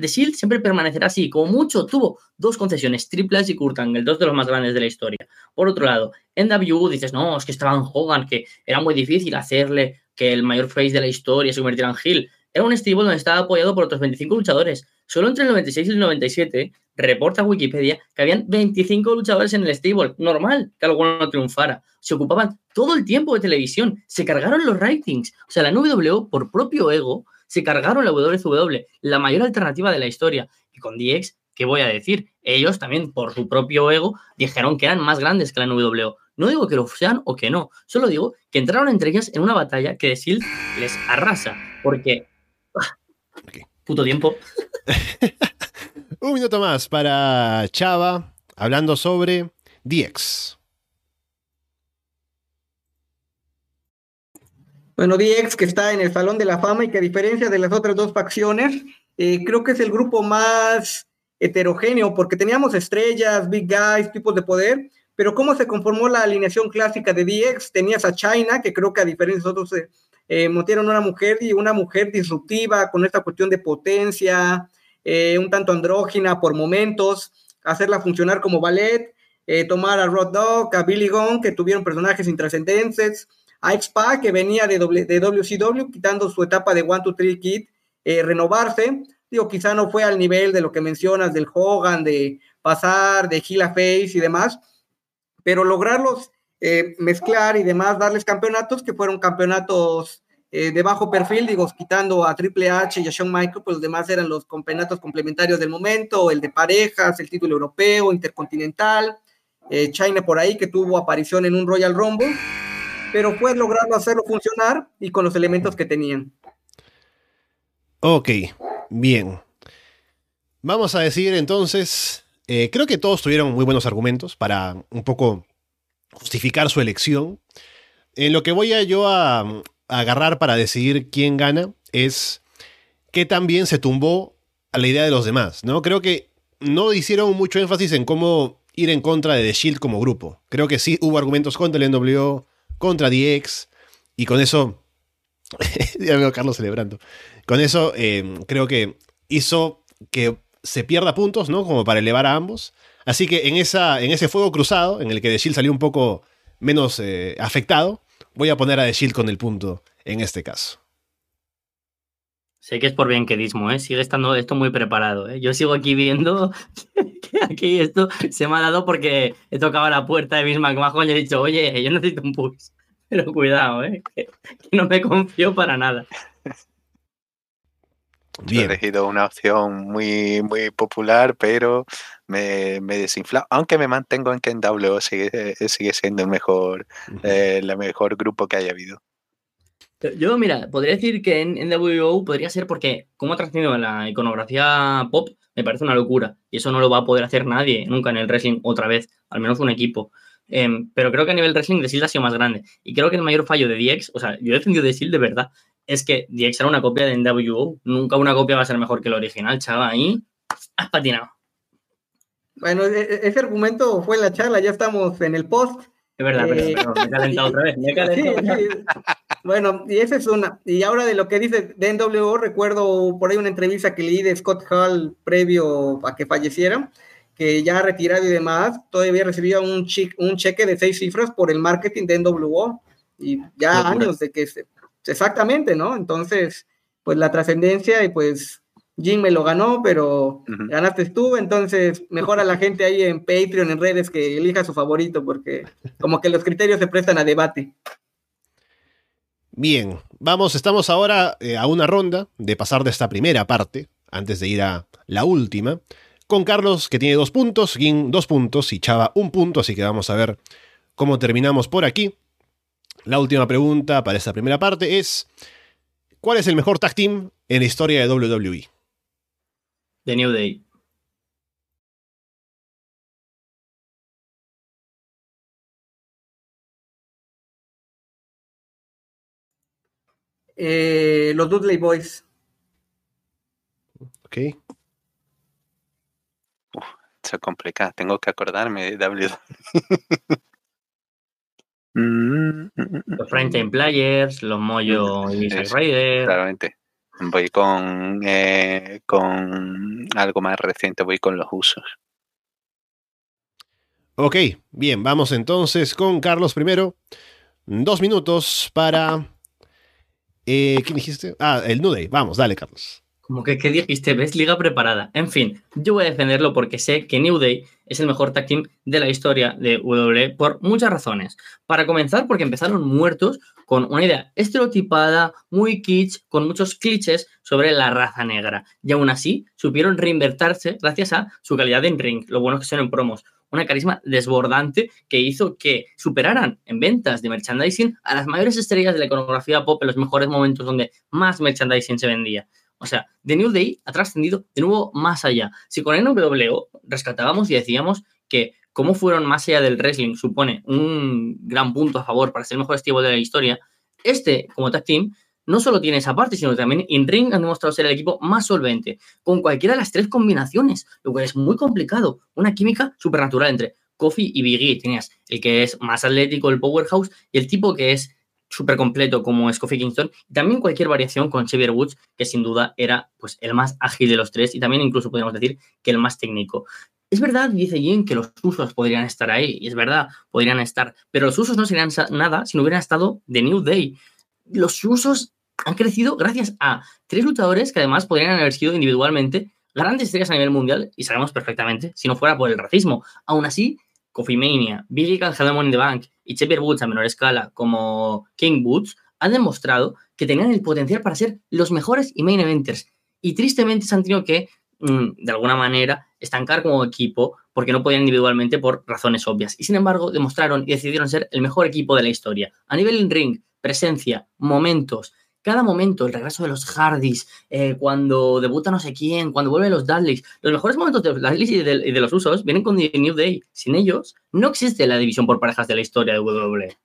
The Shield siempre permanecerá así, como mucho tuvo dos concesiones, triples y Kurt Angle, dos de los más grandes de la historia. Por otro lado, en WU dices, no, es que estaban Hogan, que era muy difícil hacerle que el mayor face de la historia se convirtiera en Hill. Era un stable donde estaba apoyado por otros 25 luchadores. Solo entre el 96 y el 97 reporta Wikipedia que habían 25 luchadores en el stable. Normal que alguno triunfara. Se ocupaban todo el tiempo de televisión. Se cargaron los ratings. O sea, la NWO, por propio ego, se cargaron la WCW, la mayor alternativa de la historia. Y con DX, ¿qué voy a decir? Ellos también, por su propio ego, dijeron que eran más grandes que la NWO. No digo que lo sean o que no, solo digo que entraron entre ellas en una batalla que The Shield les arrasa, porque... Puto tiempo. Un minuto más para Chava hablando sobre DX. Bueno, DX que está en el Salón de la Fama y que a diferencia de las otras dos facciones, eh, creo que es el grupo más heterogéneo porque teníamos estrellas, big guys, tipos de poder, pero cómo se conformó la alineación clásica de DX, tenías a China, que creo que a diferencia de otros, eh, eh, una mujer y una mujer disruptiva con esta cuestión de potencia, eh, un tanto andrógina por momentos, hacerla funcionar como ballet, eh, tomar a Rod Dog, a Billy Gunn, que tuvieron personajes intrascendentes, a X-Pac, que venía de, de, WCW, quitando su etapa de One, Two, Three Kid, eh, renovarse. Digo, quizá no fue al nivel de lo que mencionas del Hogan, de pasar de Gila Face y demás, pero lograrlos mezclar y demás, darles campeonatos que fueron campeonatos eh, de bajo perfil, digo, quitando a Triple H y a Shawn Michaels, pues los demás eran los campeonatos complementarios del momento, el de parejas, el título europeo, intercontinental, eh, China por ahí que tuvo aparición en un Royal Rumble, pero fue lograrlo hacerlo funcionar y con los elementos que tenían. Ok, bien. Vamos a decir entonces, eh, creo que todos tuvieron muy buenos argumentos para un poco justificar su elección. En lo que voy a yo a, agarrar para decidir quién gana es que también se tumbó a la idea de los demás, ¿no? Creo que no hicieron mucho énfasis en cómo ir en contra de The Shield como grupo. Creo que sí hubo argumentos contra el NWO, contra DX, y con eso. ya veo a Carlos celebrando. Con eso eh, creo que hizo que se pierda puntos, ¿no? Como para elevar a ambos. Así que en, esa, en ese fuego cruzado, en el que The Shield salió un poco menos eh, afectado, voy a poner a The Shield con el punto en este caso. Sé que es por bienquedismo, ¿eh? Sigue estando esto muy preparado, ¿eh? Yo sigo aquí viendo que aquí esto se me ha dado porque he tocado la puerta de Bismarck McMahon y he dicho, oye, yo necesito un push. Pero cuidado, ¿eh? Que, no me confío para nada. He elegido una opción muy, muy popular, pero me, me desinfla. Aunque me mantengo en que en W sigue, sigue siendo el mejor, eh, el mejor grupo que haya habido. Yo, mira, podría decir que en, en WO podría ser porque, como ha trascendido en la iconografía pop, me parece una locura. Y eso no lo va a poder hacer nadie nunca en el wrestling otra vez, al menos un equipo. Em, pero creo que a nivel wrestling de Shield ha sido más grande. Y creo que el mayor fallo de DX, o sea, yo he defendido de Shield de verdad, es que DX era una copia de NWO. Nunca una copia va a ser mejor que el original, chava. Ahí has patinado. Bueno, e, e, ese argumento fue en la charla, ya estamos en el post. Es verdad, pero, eh, me he calentado otra vez. Me he calentado Bueno, y esa es una. Y ahora de lo que dice de NWO, recuerdo por ahí una entrevista que leí de Scott Hall previo a que falleciera, que ya retirado y demás, todavía recibía un, un cheque de seis cifras por el marketing de NWO. Y ya años de que se, exactamente, ¿no? Entonces, pues la trascendencia y pues Jim me lo ganó, pero ganaste tú, entonces mejora la gente ahí en Patreon, en redes, que elija su favorito, porque como que los criterios se prestan a debate. Bien, vamos, estamos ahora eh, a una ronda de pasar de esta primera parte, antes de ir a la última, con Carlos que tiene dos puntos, Gin dos puntos y Chava un punto, así que vamos a ver cómo terminamos por aquí. La última pregunta para esta primera parte es, ¿cuál es el mejor tag team en la historia de WWE? The New Day. Eh, los Dudley Boys. Ok. esto es complicado. Tengo que acordarme de WWE. los Time Players, los Moyo y Zack. Claramente. Voy con, eh, con algo más reciente, voy con los usos. Ok, bien, vamos entonces con Carlos primero. Dos minutos para... Eh, ¿Quién dijiste? Ah, el Nuday. Vamos, dale, Carlos. Como que, ¿qué dijiste? ¿Ves? Liga preparada. En fin, yo voy a defenderlo porque sé que New Day es el mejor tag team de la historia de WWE por muchas razones. Para comenzar, porque empezaron muertos con una idea estereotipada, muy kitsch, con muchos clichés sobre la raza negra. Y aún así, supieron reinvertirse gracias a su calidad en ring, lo bueno que son en promos. Una carisma desbordante que hizo que superaran en ventas de merchandising a las mayores estrellas de la iconografía pop en los mejores momentos donde más merchandising se vendía. O sea, The New Day ha trascendido de nuevo más allá. Si con NWO rescatábamos y decíamos que cómo fueron más allá del wrestling supone un gran punto a favor para ser el mejor estilo de la historia, este, como tag team, no solo tiene esa parte, sino también en ring han demostrado ser el equipo más solvente, con cualquiera de las tres combinaciones, lo cual es muy complicado. Una química supernatural entre Kofi y Biggie. Tenías el que es más atlético, el powerhouse, y el tipo que es súper completo como Kofi Kingston, y también cualquier variación con Xavier Woods, que sin duda era pues, el más ágil de los tres, y también incluso podríamos decir que el más técnico. Es verdad, dice Jim, que los usos podrían estar ahí, y es verdad, podrían estar, pero los usos no serían nada si no hubieran estado de New Day. Los usos han crecido gracias a tres luchadores que además podrían haber sido individualmente grandes estrellas a nivel mundial, y sabemos perfectamente, si no fuera por el racismo. Aún así, Coffee Mania, Billy Cancelamo in the Bank y Xavier Woods a menor escala como King Woods han demostrado que tenían el potencial para ser los mejores y main eventers. Y tristemente se han tenido que Mm, de alguna manera, estancar como equipo porque no podían individualmente por razones obvias. Y sin embargo, demostraron y decidieron ser el mejor equipo de la historia. A nivel in ring, presencia, momentos, cada momento, el regreso de los Hardys, eh, cuando debuta no sé quién, cuando vuelven los Dudleys, los mejores momentos de los Dudleys y de, los usos vienen con The New Day. Sin ellos, no existe la división por parejas de la historia de WWE.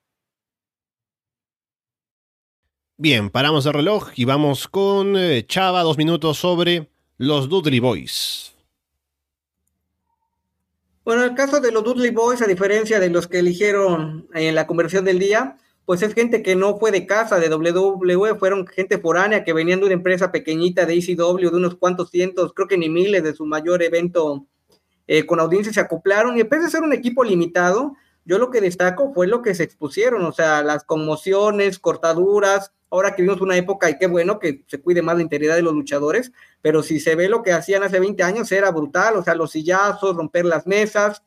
Bien, paramos el reloj y vamos con eh, Chava, dos minutos sobre los Dudley Boys. Bueno, el caso de los Dudley Boys, a diferencia de los que eligieron en la conversión del día, pues es gente que no fue de casa de WWE, fueron gente foránea que venían de una empresa pequeñita de ECW, de unos cuantos cientos, creo que ni miles de su mayor evento eh, con audiencia se acoplaron y en vez de ser un equipo limitado, yo lo que destaco fue lo que se expusieron, o sea, las conmociones, cortaduras, ahora que vimos una época y qué bueno que se cuide más la integridad de los luchadores, pero si se ve lo que hacían hace 20 años era brutal, o sea, los sillazos, romper las mesas,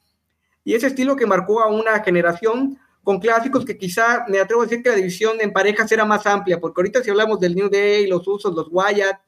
y ese estilo que marcó a una generación con clásicos que quizá me atrevo a decir que la división en parejas era más amplia, porque ahorita si hablamos del New Day, los usos, los Wyatt,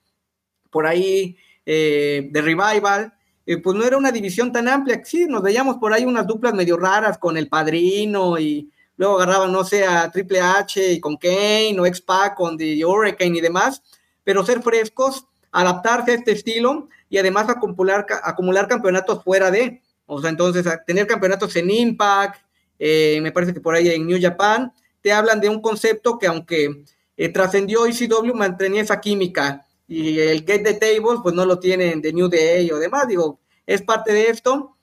por ahí eh, de Revival, eh, pues no era una división tan amplia, sí, nos veíamos por ahí unas duplas medio raras con el padrino y luego agarraban, no sé, a Triple H y con Kane o X-Pac con The Hurricane y demás, pero ser frescos, adaptarse a este estilo y además acumular, acumular campeonatos fuera de, o sea, entonces tener campeonatos en Impact, eh, me parece que por ahí en New Japan, te hablan de un concepto que aunque eh, trascendió ECW, mantenía esa química. Y el Get the Table, pues no lo tienen de New Day o demás, digo, es parte de esto.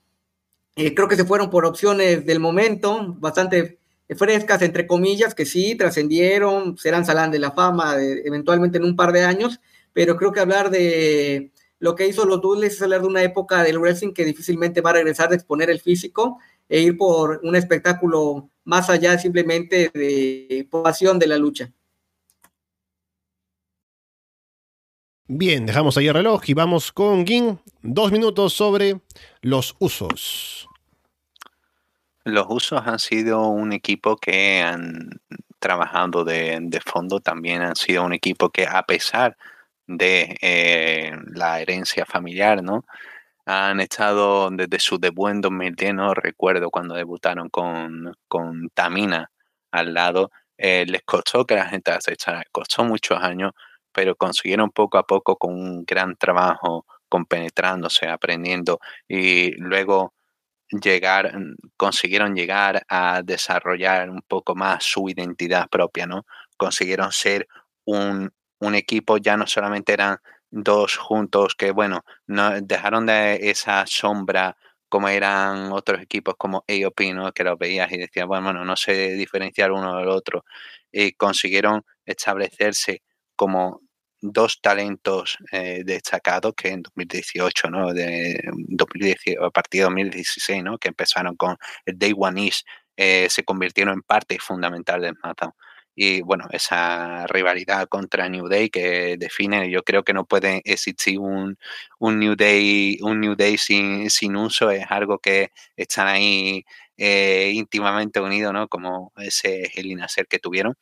Eh, creo que se fueron por opciones del momento, bastante frescas, entre comillas, que sí, trascendieron, serán salán de la fama eventualmente en un par de años, pero creo que hablar de lo que hizo los Dudleys es hablar de una época del wrestling que difícilmente va a regresar de exponer el físico e ir por un espectáculo más allá simplemente de pasión de la lucha. Bien, dejamos ahí el reloj y vamos con Gin. Dos minutos sobre los usos. Los usos han sido un equipo que han trabajado de, fondo, también han sido un equipo que a pesar de eh, la herencia familiar, ¿no? Han estado desde su debut en 2010, no recuerdo cuando debutaron con, con Tamina al lado, eh, les costó que la gente aceptara, costó muchos años, pero consiguieron poco a poco con un gran trabajo, compenetrándose, aprendiendo y luego llegar, consiguieron llegar a desarrollar un poco más su identidad propia, ¿no? Consiguieron ser un, equipo, ya no solamente eran dos juntos que, bueno, no, dejaron de esa sombra como eran otros equipos como AOP, ¿no? Que los veías y decías, bueno, no sé diferenciar uno del otro. Y consiguieron establecerse como dos talentos eh, destacados que en 2018, ¿no? De, 2018, a partir de 2016, ¿no? Que empezaron con el Day One East, se convirtieron en parte fundamental del SmackDown. Y bueno, esa rivalidad contra New Day que define, yo creo que no puede existir un, un New Day, un New Day sin, sin uso, es algo que están ahí eh, íntimamente unidos, ¿no? Como ese el Nacer que tuvieron.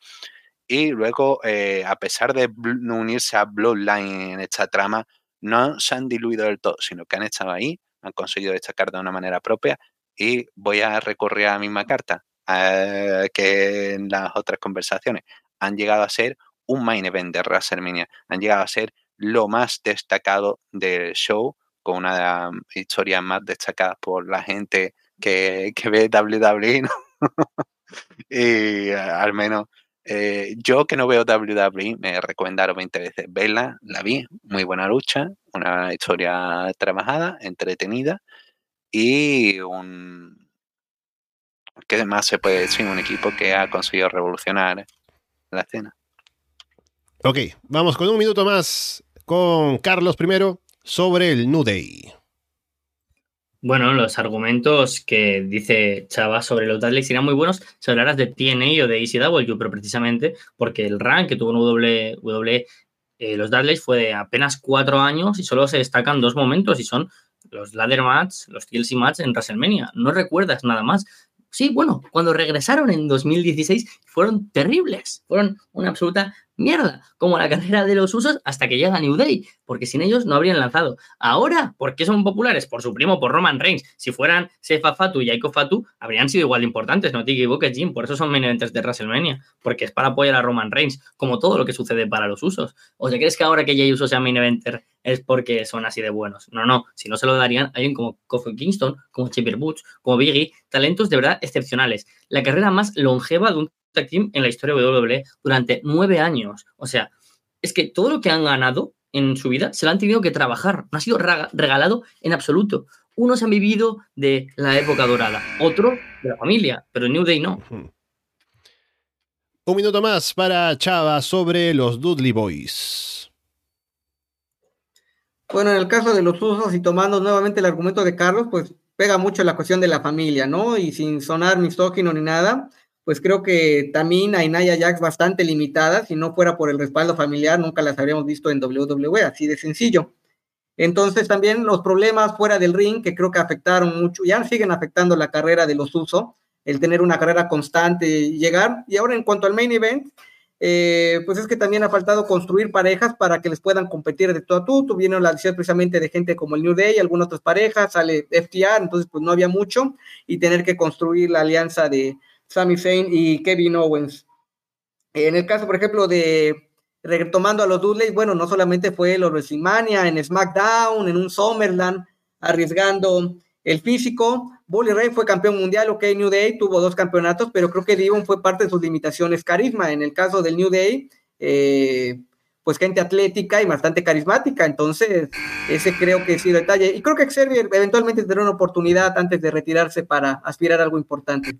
Y luego, eh, a pesar de unirse a Bloodline en esta trama, no se han diluido del todo, sino que han estado ahí, han conseguido destacar de una manera propia. Y voy a recurrir a la misma carta eh, que en las otras conversaciones. Han llegado a ser un main event de WrestleMania, han llegado a ser lo más destacado del show, con una historia más destacada por la gente que, que ve WWE, ¿no? y al menos eh, yo que no veo WWE, me recomendaron 20 veces verla, la vi, muy buena lucha, una historia trabajada, entretenida y un... ¿Qué más se puede decir? Un equipo que ha conseguido revolucionar la escena. Ok, vamos con un minuto más con Carlos primero sobre el New Day. Bueno, los argumentos que dice Chava sobre los Dudley serían muy buenos si hablaras de TNA o de ECW, pero precisamente porque el rank que tuvo en WWE, eh, los Dudleys fue de apenas cuatro años y solo se destacan dos momentos y son los ladder match, los TLC match en WrestleMania. No recuerdas nada más. Sí, bueno, cuando regresaron en 2016 fueron terribles, fueron una absoluta mierda, como la carrera de los usos hasta que llega New Day, porque sin ellos no habrían lanzado. Ahora, ¿por qué son populares? Por su primo, por Roman Reigns. Si fueran Sefa Fatu y Aiko Fatu, habrían sido igual de importantes, no te equivoques, Jim. Por eso son main eventers de WrestleMania, porque es para apoyar a Roman Reigns, como todo lo que sucede para los usos. ¿O sea, crees que ahora que Jay Uso sea main eventer es porque son así de buenos? No, no. Si no se lo darían a alguien como Kofi Kingston, como Chipper Butch, como Biggie, talentos de verdad excepcionales. La carrera más longeva de un team en la historia de WWE durante nueve años. O sea, es que todo lo que han ganado en su vida se lo han tenido que trabajar, no ha sido regalado en absoluto. Unos han vivido de la época dorada, otro de la familia, pero New Day no. Un minuto más para Chava sobre los Dudley Boys. Bueno, en el caso de los usos y tomando nuevamente el argumento de Carlos, pues pega mucho la cuestión de la familia, ¿no? Y sin sonar misógino ni nada, pues creo que también hay Naya Jax bastante limitadas. Si no fuera por el respaldo familiar, nunca las habríamos visto en WWE, así de sencillo. Entonces también los problemas fuera del ring, que creo que afectaron mucho, ya siguen afectando la carrera de los Uso, el tener una carrera constante y llegar. Y ahora en cuanto al main event, eh, pues es que también ha faltado construir parejas para que les puedan competir de todo a tú. Tuvieron la decisión precisamente de gente como el New Day, algunas otras parejas, sale FTR, entonces pues no había mucho y tener que construir la alianza de, Sami Zayn y Kevin Owens. En el caso, por ejemplo, de retomando a los Dudley, bueno, no solamente fue los WrestleMania, en SmackDown, en un Summerland, arriesgando el físico. Bully Ray fue campeón mundial, ok, New Day tuvo dos campeonatos, pero creo que Devon fue parte de sus limitaciones carisma. En el caso del New Day, eh, pues gente atlética y bastante carismática, entonces ese creo que sí detalle. Y creo que Xavier eventualmente tendrá una oportunidad antes de retirarse para aspirar a algo importante.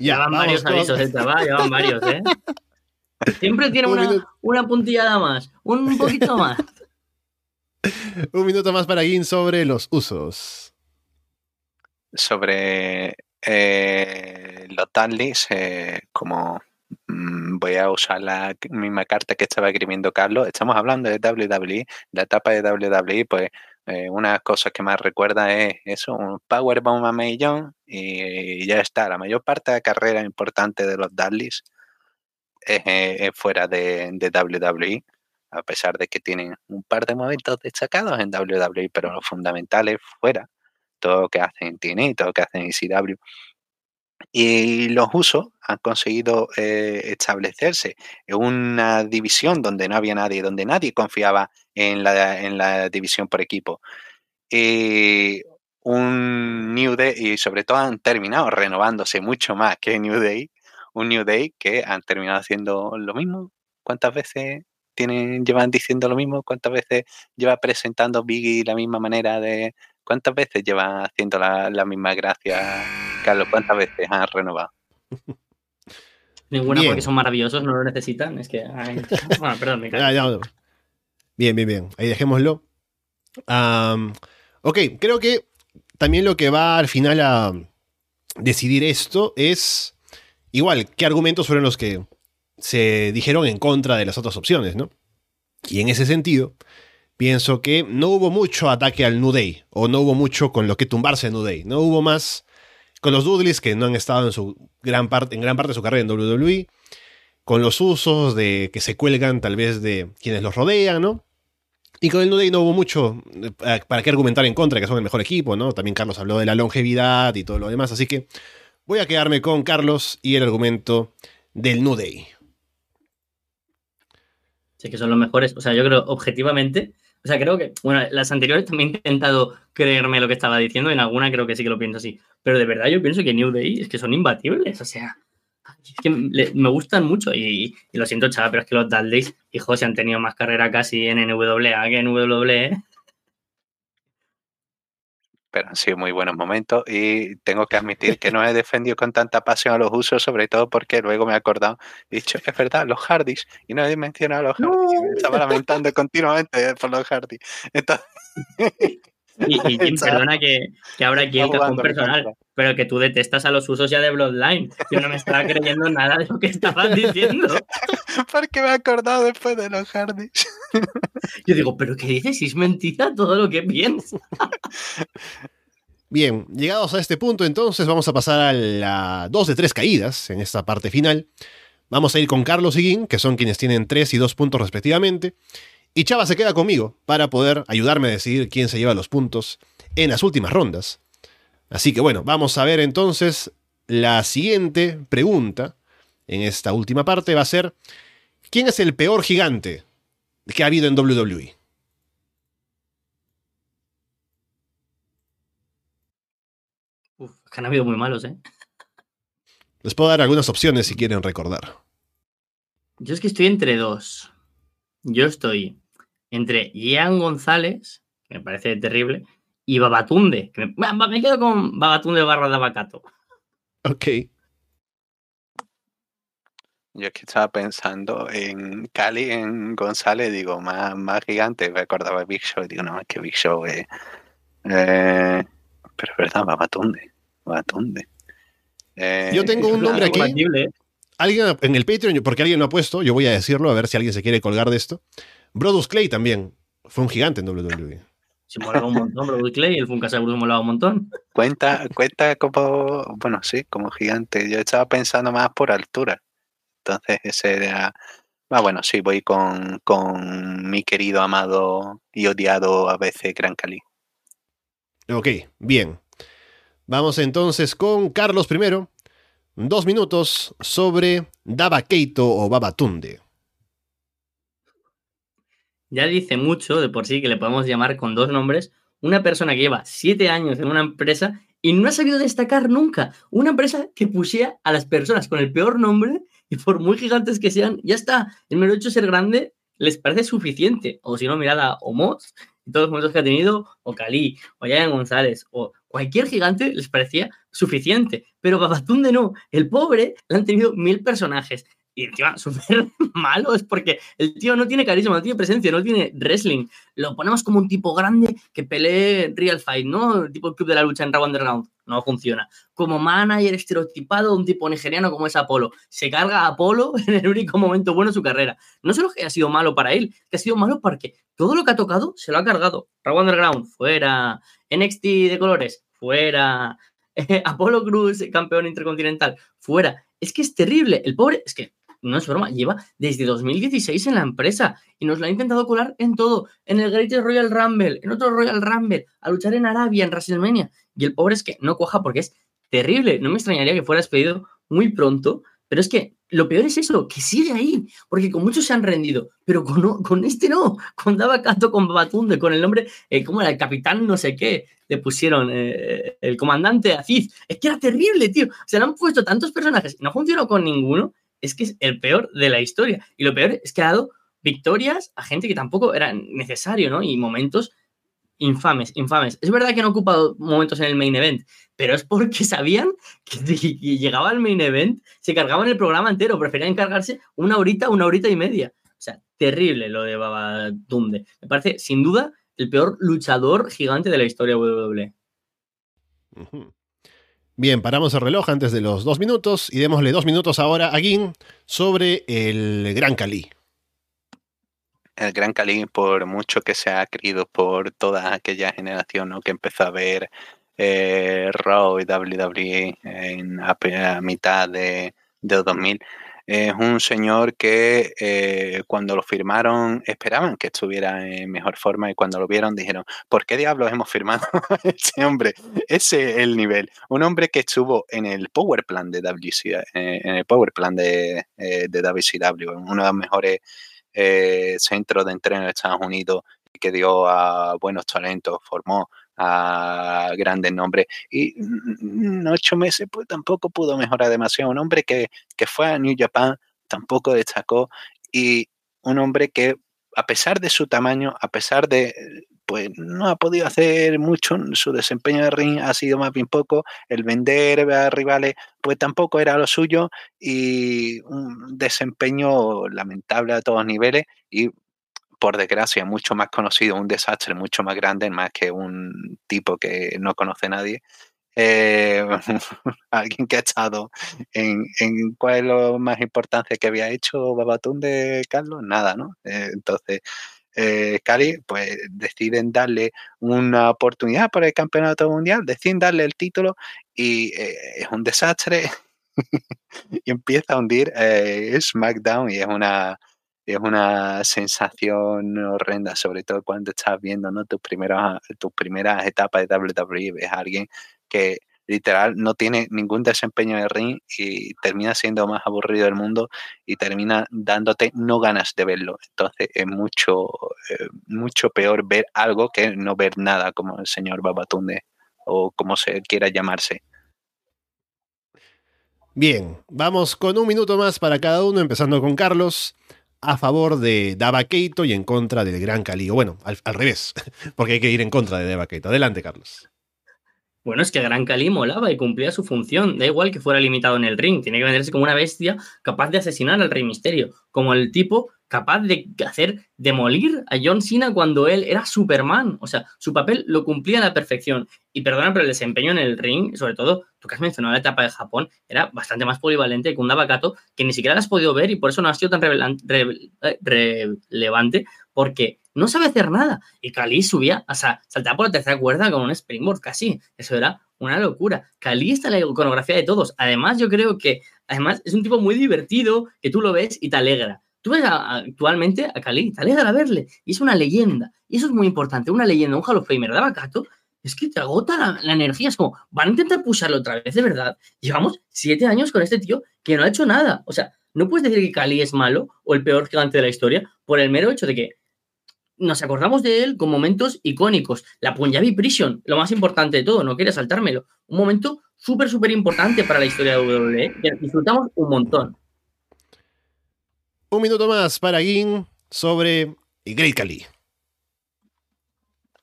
Ya, van varios avisos, eh, ya van varios, ¿eh? Siempre tiene una, una puntillada más, un poquito más. un minuto más para Gin sobre los usos. Sobre eh, los Danleys, eh, como mm, voy a usar la misma carta que estaba escribiendo Carlos, estamos hablando de WWE, la etapa de WWE, pues eh, una cosa que más recuerda es eso, un Powerbomb a millón y, ya está. La mayor parte de la carrera importante de los Dudleys es, fuera de, de, WWE, a pesar de que tienen un par de momentos destacados en WWE, pero lo fundamental es fuera. Todo lo que hacen en TNA, todo lo que hacen en ECW. Y los usos han conseguido eh, establecerse en una división donde no había nadie, donde nadie confiaba en la, en la división por equipo. Y un New Day, y sobre todo han terminado renovándose mucho más que New Day, un New Day que han terminado haciendo lo mismo. ¿Cuántas veces tienen, llevan diciendo lo mismo? ¿Cuántas veces lleva presentando Biggie la misma manera de... ¿Cuántas veces lleva haciendo la, la misma gracia, Carlos? ¿Cuántas veces han renovado? Ninguna Bien. porque son maravillosos, no lo necesitan. Es que. ay, Bueno, perdón, me ya, Bien, bien, bien. Ahí dejémoslo. Am, ok, creo que también lo que va al final a decidir esto es igual, qué argumentos fueron los que se dijeron en contra de las otras opciones, ¿no? Y en ese sentido, pienso que no hubo mucho ataque al New Day, o no hubo mucho con lo que tumbarse en New Day, no hubo más con los Dudleys que no han estado en su gran parte, en gran parte de su carrera en WWE, con los usos de que se cuelgan tal vez de quienes los rodean, ¿no? Y con el New Day no hubo mucho eh, para qué argumentar en contra, que son el mejor equipo, ¿no? También Carlos habló de la longevidad y todo lo demás, así que voy a quedarme con Carlos y el argumento del New Day. Sí, que son los mejores. O sea, yo creo, objetivamente. O sea, creo que. Bueno, las anteriores también he intentado creerme lo que estaba diciendo. En alguna creo que sí que lo pienso así. Pero de verdad, yo pienso que New Day es que son imbatibles. O sea. Es que le- me gustan mucho. Y, y lo siento, chaval, pero es que los Dudleys, hijos, se han tenido más carrera casi en NWA que en WWE. Pero han sido muy buenos momentos y tengo que admitir que no he defendido con tanta pasión a los usos, sobre todo porque luego me he acordado, he dicho, es verdad, los Hardys, y no he mencionado a los Hardys, me estaba lamentando continuamente por los Hardys. Entonces, Y, y Jim, perdona que, que abra aquí el cajón personal, contra. pero que tú detestas a los usos ya de Bloodline. Yo no me estaba creyendo nada de lo que estabas diciendo. porque me he acordado después de los Hardys. Yo digo, ¿pero qué dices? Si es mentira todo lo que piensas. Bien, llegados a este punto, entonces vamos a pasar a la 2 de 3 caídas en esta parte final. Vamos a ir con Carlos y Guin, que son quienes tienen 3 y 2 puntos respectivamente. Y Chava se queda conmigo para poder ayudarme a decidir quién se lleva los puntos en las últimas rondas. Así que bueno, vamos a ver entonces la siguiente pregunta en esta última parte va a ser ¿quién es el peor gigante que ha habido en? WWE? Uf, han habido muy malos, ¿eh? Les puedo dar algunas opciones si quieren recordar. Yo es que estoy entre dos. Yo estoy entre Ian González, que me parece terrible, y Babatunde. Que me, quedo con Babatunde barra de abacato. Ok. Yo es que estaba pensando en Cali, en González, digo, más, más gigante, me acordaba de Big Show, y digo, no, es que Big Show es... eh, pero es verdad, Babatunde, Babatunde. Eh, Yo tengo un nombre aquí. Alguien en el Patreon, porque alguien lo ha puesto, yo voy a decirlo, a ver si alguien se quiere colgar de esto. Brodus Clay también fue un gigante en WWE. Se molaba un montón, Bro Clay, el Funkasa Bruce molaba un montón. Cuenta, cuenta como, bueno, sí, como gigante. Yo estaba pensando más por altura. Entonces ese era... Ah, bueno, sí, voy con, con mi querido, amado y odiado a veces Gran Cali. Ok, bien. Vamos entonces con Carlos primero. Dos minutos sobre Daba Keito o Babatunde. Ya dice mucho de por sí que le podemos llamar con dos nombres una persona que lleva siete años en una empresa y no ha sabido destacar nunca. Una empresa que pusiera a las personas con el peor nombre y por muy gigantes que sean, ya está. El mero hecho de ser grande les parece suficiente. O si no, mirad a Omos y todos los momentos que ha tenido, o Cali, o Yayan González, o cualquier gigante les parecía suficiente. Pero Babatunde no. El pobre le han tenido mil personajes. Y encima, súper malo es porque el tío no tiene carisma, no tiene presencia, no tiene wrestling. Lo ponemos como un tipo grande que pelee Real Fight, ¿no? El tipo el club de la lucha en Raw Underground. No funciona. Como manager estereotipado, un tipo nigeriano como es Apolo. Se carga a Apolo en el único momento bueno de su carrera. No solo que ha sido malo para él, que ha sido malo porque todo lo que ha tocado se lo ha cargado. Raw Underground, fuera. NXT de colores, fuera. Apolo Cruz, campeón intercontinental, fuera. Es que es terrible. El pobre, es que no es broma, lleva desde 2016 en la empresa y nos lo ha intentado colar en todo, en el Greatest Royal Rumble, en otro Royal Rumble, a luchar en Arabia, en WrestleMania. Y el pobre es que no cuaja porque es terrible. No me extrañaría que fuera despedido muy pronto, pero es que lo peor es eso, que sigue ahí, porque con muchos se han rendido, pero con, con este no, con Daba Kato, con Babatunde, con el nombre, eh, ¿cómo era? El capitán no sé qué, le pusieron eh, el comandante Aziz. Es que era terrible, tío. Se le han puesto tantos personajes y no funcionó con ninguno es que es el peor de la historia. Y lo peor es que ha dado victorias a gente que tampoco era necesario, ¿no? Y momentos infames, infames. Es verdad que no ocupado momentos en el main event, pero es porque sabían que, llegaba al main event, se cargaban el programa entero, preferían encargarse una horita, una horita y media. O sea, terrible lo de Babatunde. Me parece, sin duda, el peor luchador gigante de la historia WWE. Bien, paramos el reloj antes de los dos minutos y démosle dos minutos ahora a Gin sobre el Gran Cali. El Gran Cali, por mucho que se ha querido por toda aquella generación que empezó a ver eh, Raw y WWE en, a, mitad de, de 2000, es un señor que eh, cuando lo firmaron esperaban que estuviera en mejor forma y cuando lo vieron dijeron, ¿por qué diablos hemos firmado a ese hombre? Ese es el nivel. Un hombre que estuvo en el Power Plan de WCW, eh, en el Power Plan de, eh, de WCW, uno de los mejores centros de entreno de Estados Unidos que dio a buenos talentos, formó a grandes nombres. Y en ocho meses pues tampoco pudo mejorar demasiado. Un hombre que, que fue a New Japan tampoco destacó y un hombre que a pesar de su tamaño, a pesar de, pues no ha podido hacer mucho, su desempeño de ring ha sido más bien poco, el vender a rivales, pues tampoco era lo suyo y un desempeño lamentable a todos niveles y por desgracia, mucho más conocido, un desastre mucho más grande, más que un tipo que no conoce nadie. Eh, alguien que ha estado en, en, cuál es lo más importante que había hecho Babatún de Carlos, nada, ¿no? Eh, entonces, eh, Cali, pues deciden darle una oportunidad para el campeonato mundial, deciden darle el título y es un desastre y empieza a hundir SmackDown y es una es una sensación horrenda, sobre todo cuando estás viendo ¿no? tus, primeras, tus primeras etapas de WWE. Ves a alguien que literal no tiene ningún desempeño de ring y termina siendo más aburrido del mundo y termina dándote no ganas de verlo. Entonces es mucho, eh, mucho peor ver algo que no ver nada como el señor Babatunde o como se quiera llamarse. Bien, vamos con un minuto más para cada uno, empezando con Carlos a favor de Dava Keito y en contra del Gran Cali. bueno, al, revés, porque hay que ir en contra de Dava Keito. Adelante, Carlos. Bueno, es que Gran Cali molaba y cumplía su función. Da igual que fuera limitado en el ring. Tiene que venderse como una bestia capaz de asesinar al Rey Misterio. Como el tipo capaz de hacer demolir a John Cena cuando él era Superman. O sea, su papel lo cumplía a la perfección. Y perdona, pero el desempeño en el ring, sobre todo, tú que has mencionado la etapa de Japón, era bastante más polivalente que un Dabakato que ni siquiera la has podido ver y por eso no ha sido tan eh, relevante, porque no sabe hacer nada. Y Kali subía, o sea, saltaba por la tercera cuerda con un springboard casi. Eso era una locura. Kali está en la iconografía de todos. Además, yo creo que, además, es un tipo muy divertido que tú lo ves y te alegra. Tú ves actualmente a Cali, te alegra verle, y es una leyenda. Y eso es muy importante, una leyenda, un Hall of Famer de Abacato, es que te agota la, energía. Es como, van a intentar pusharlo otra vez, de verdad. Llevamos siete años con este tío que no ha hecho nada. O sea, no puedes decir que Cali es malo o el peor gigante de la historia por el mero hecho de que nos acordamos de él con momentos icónicos. La Punjabi Prison, lo más importante de todo, no quería saltármelo. Un momento súper, súper importante para la historia de WWE, que disfrutamos un montón. Un minuto más para Gin sobre Great Kali.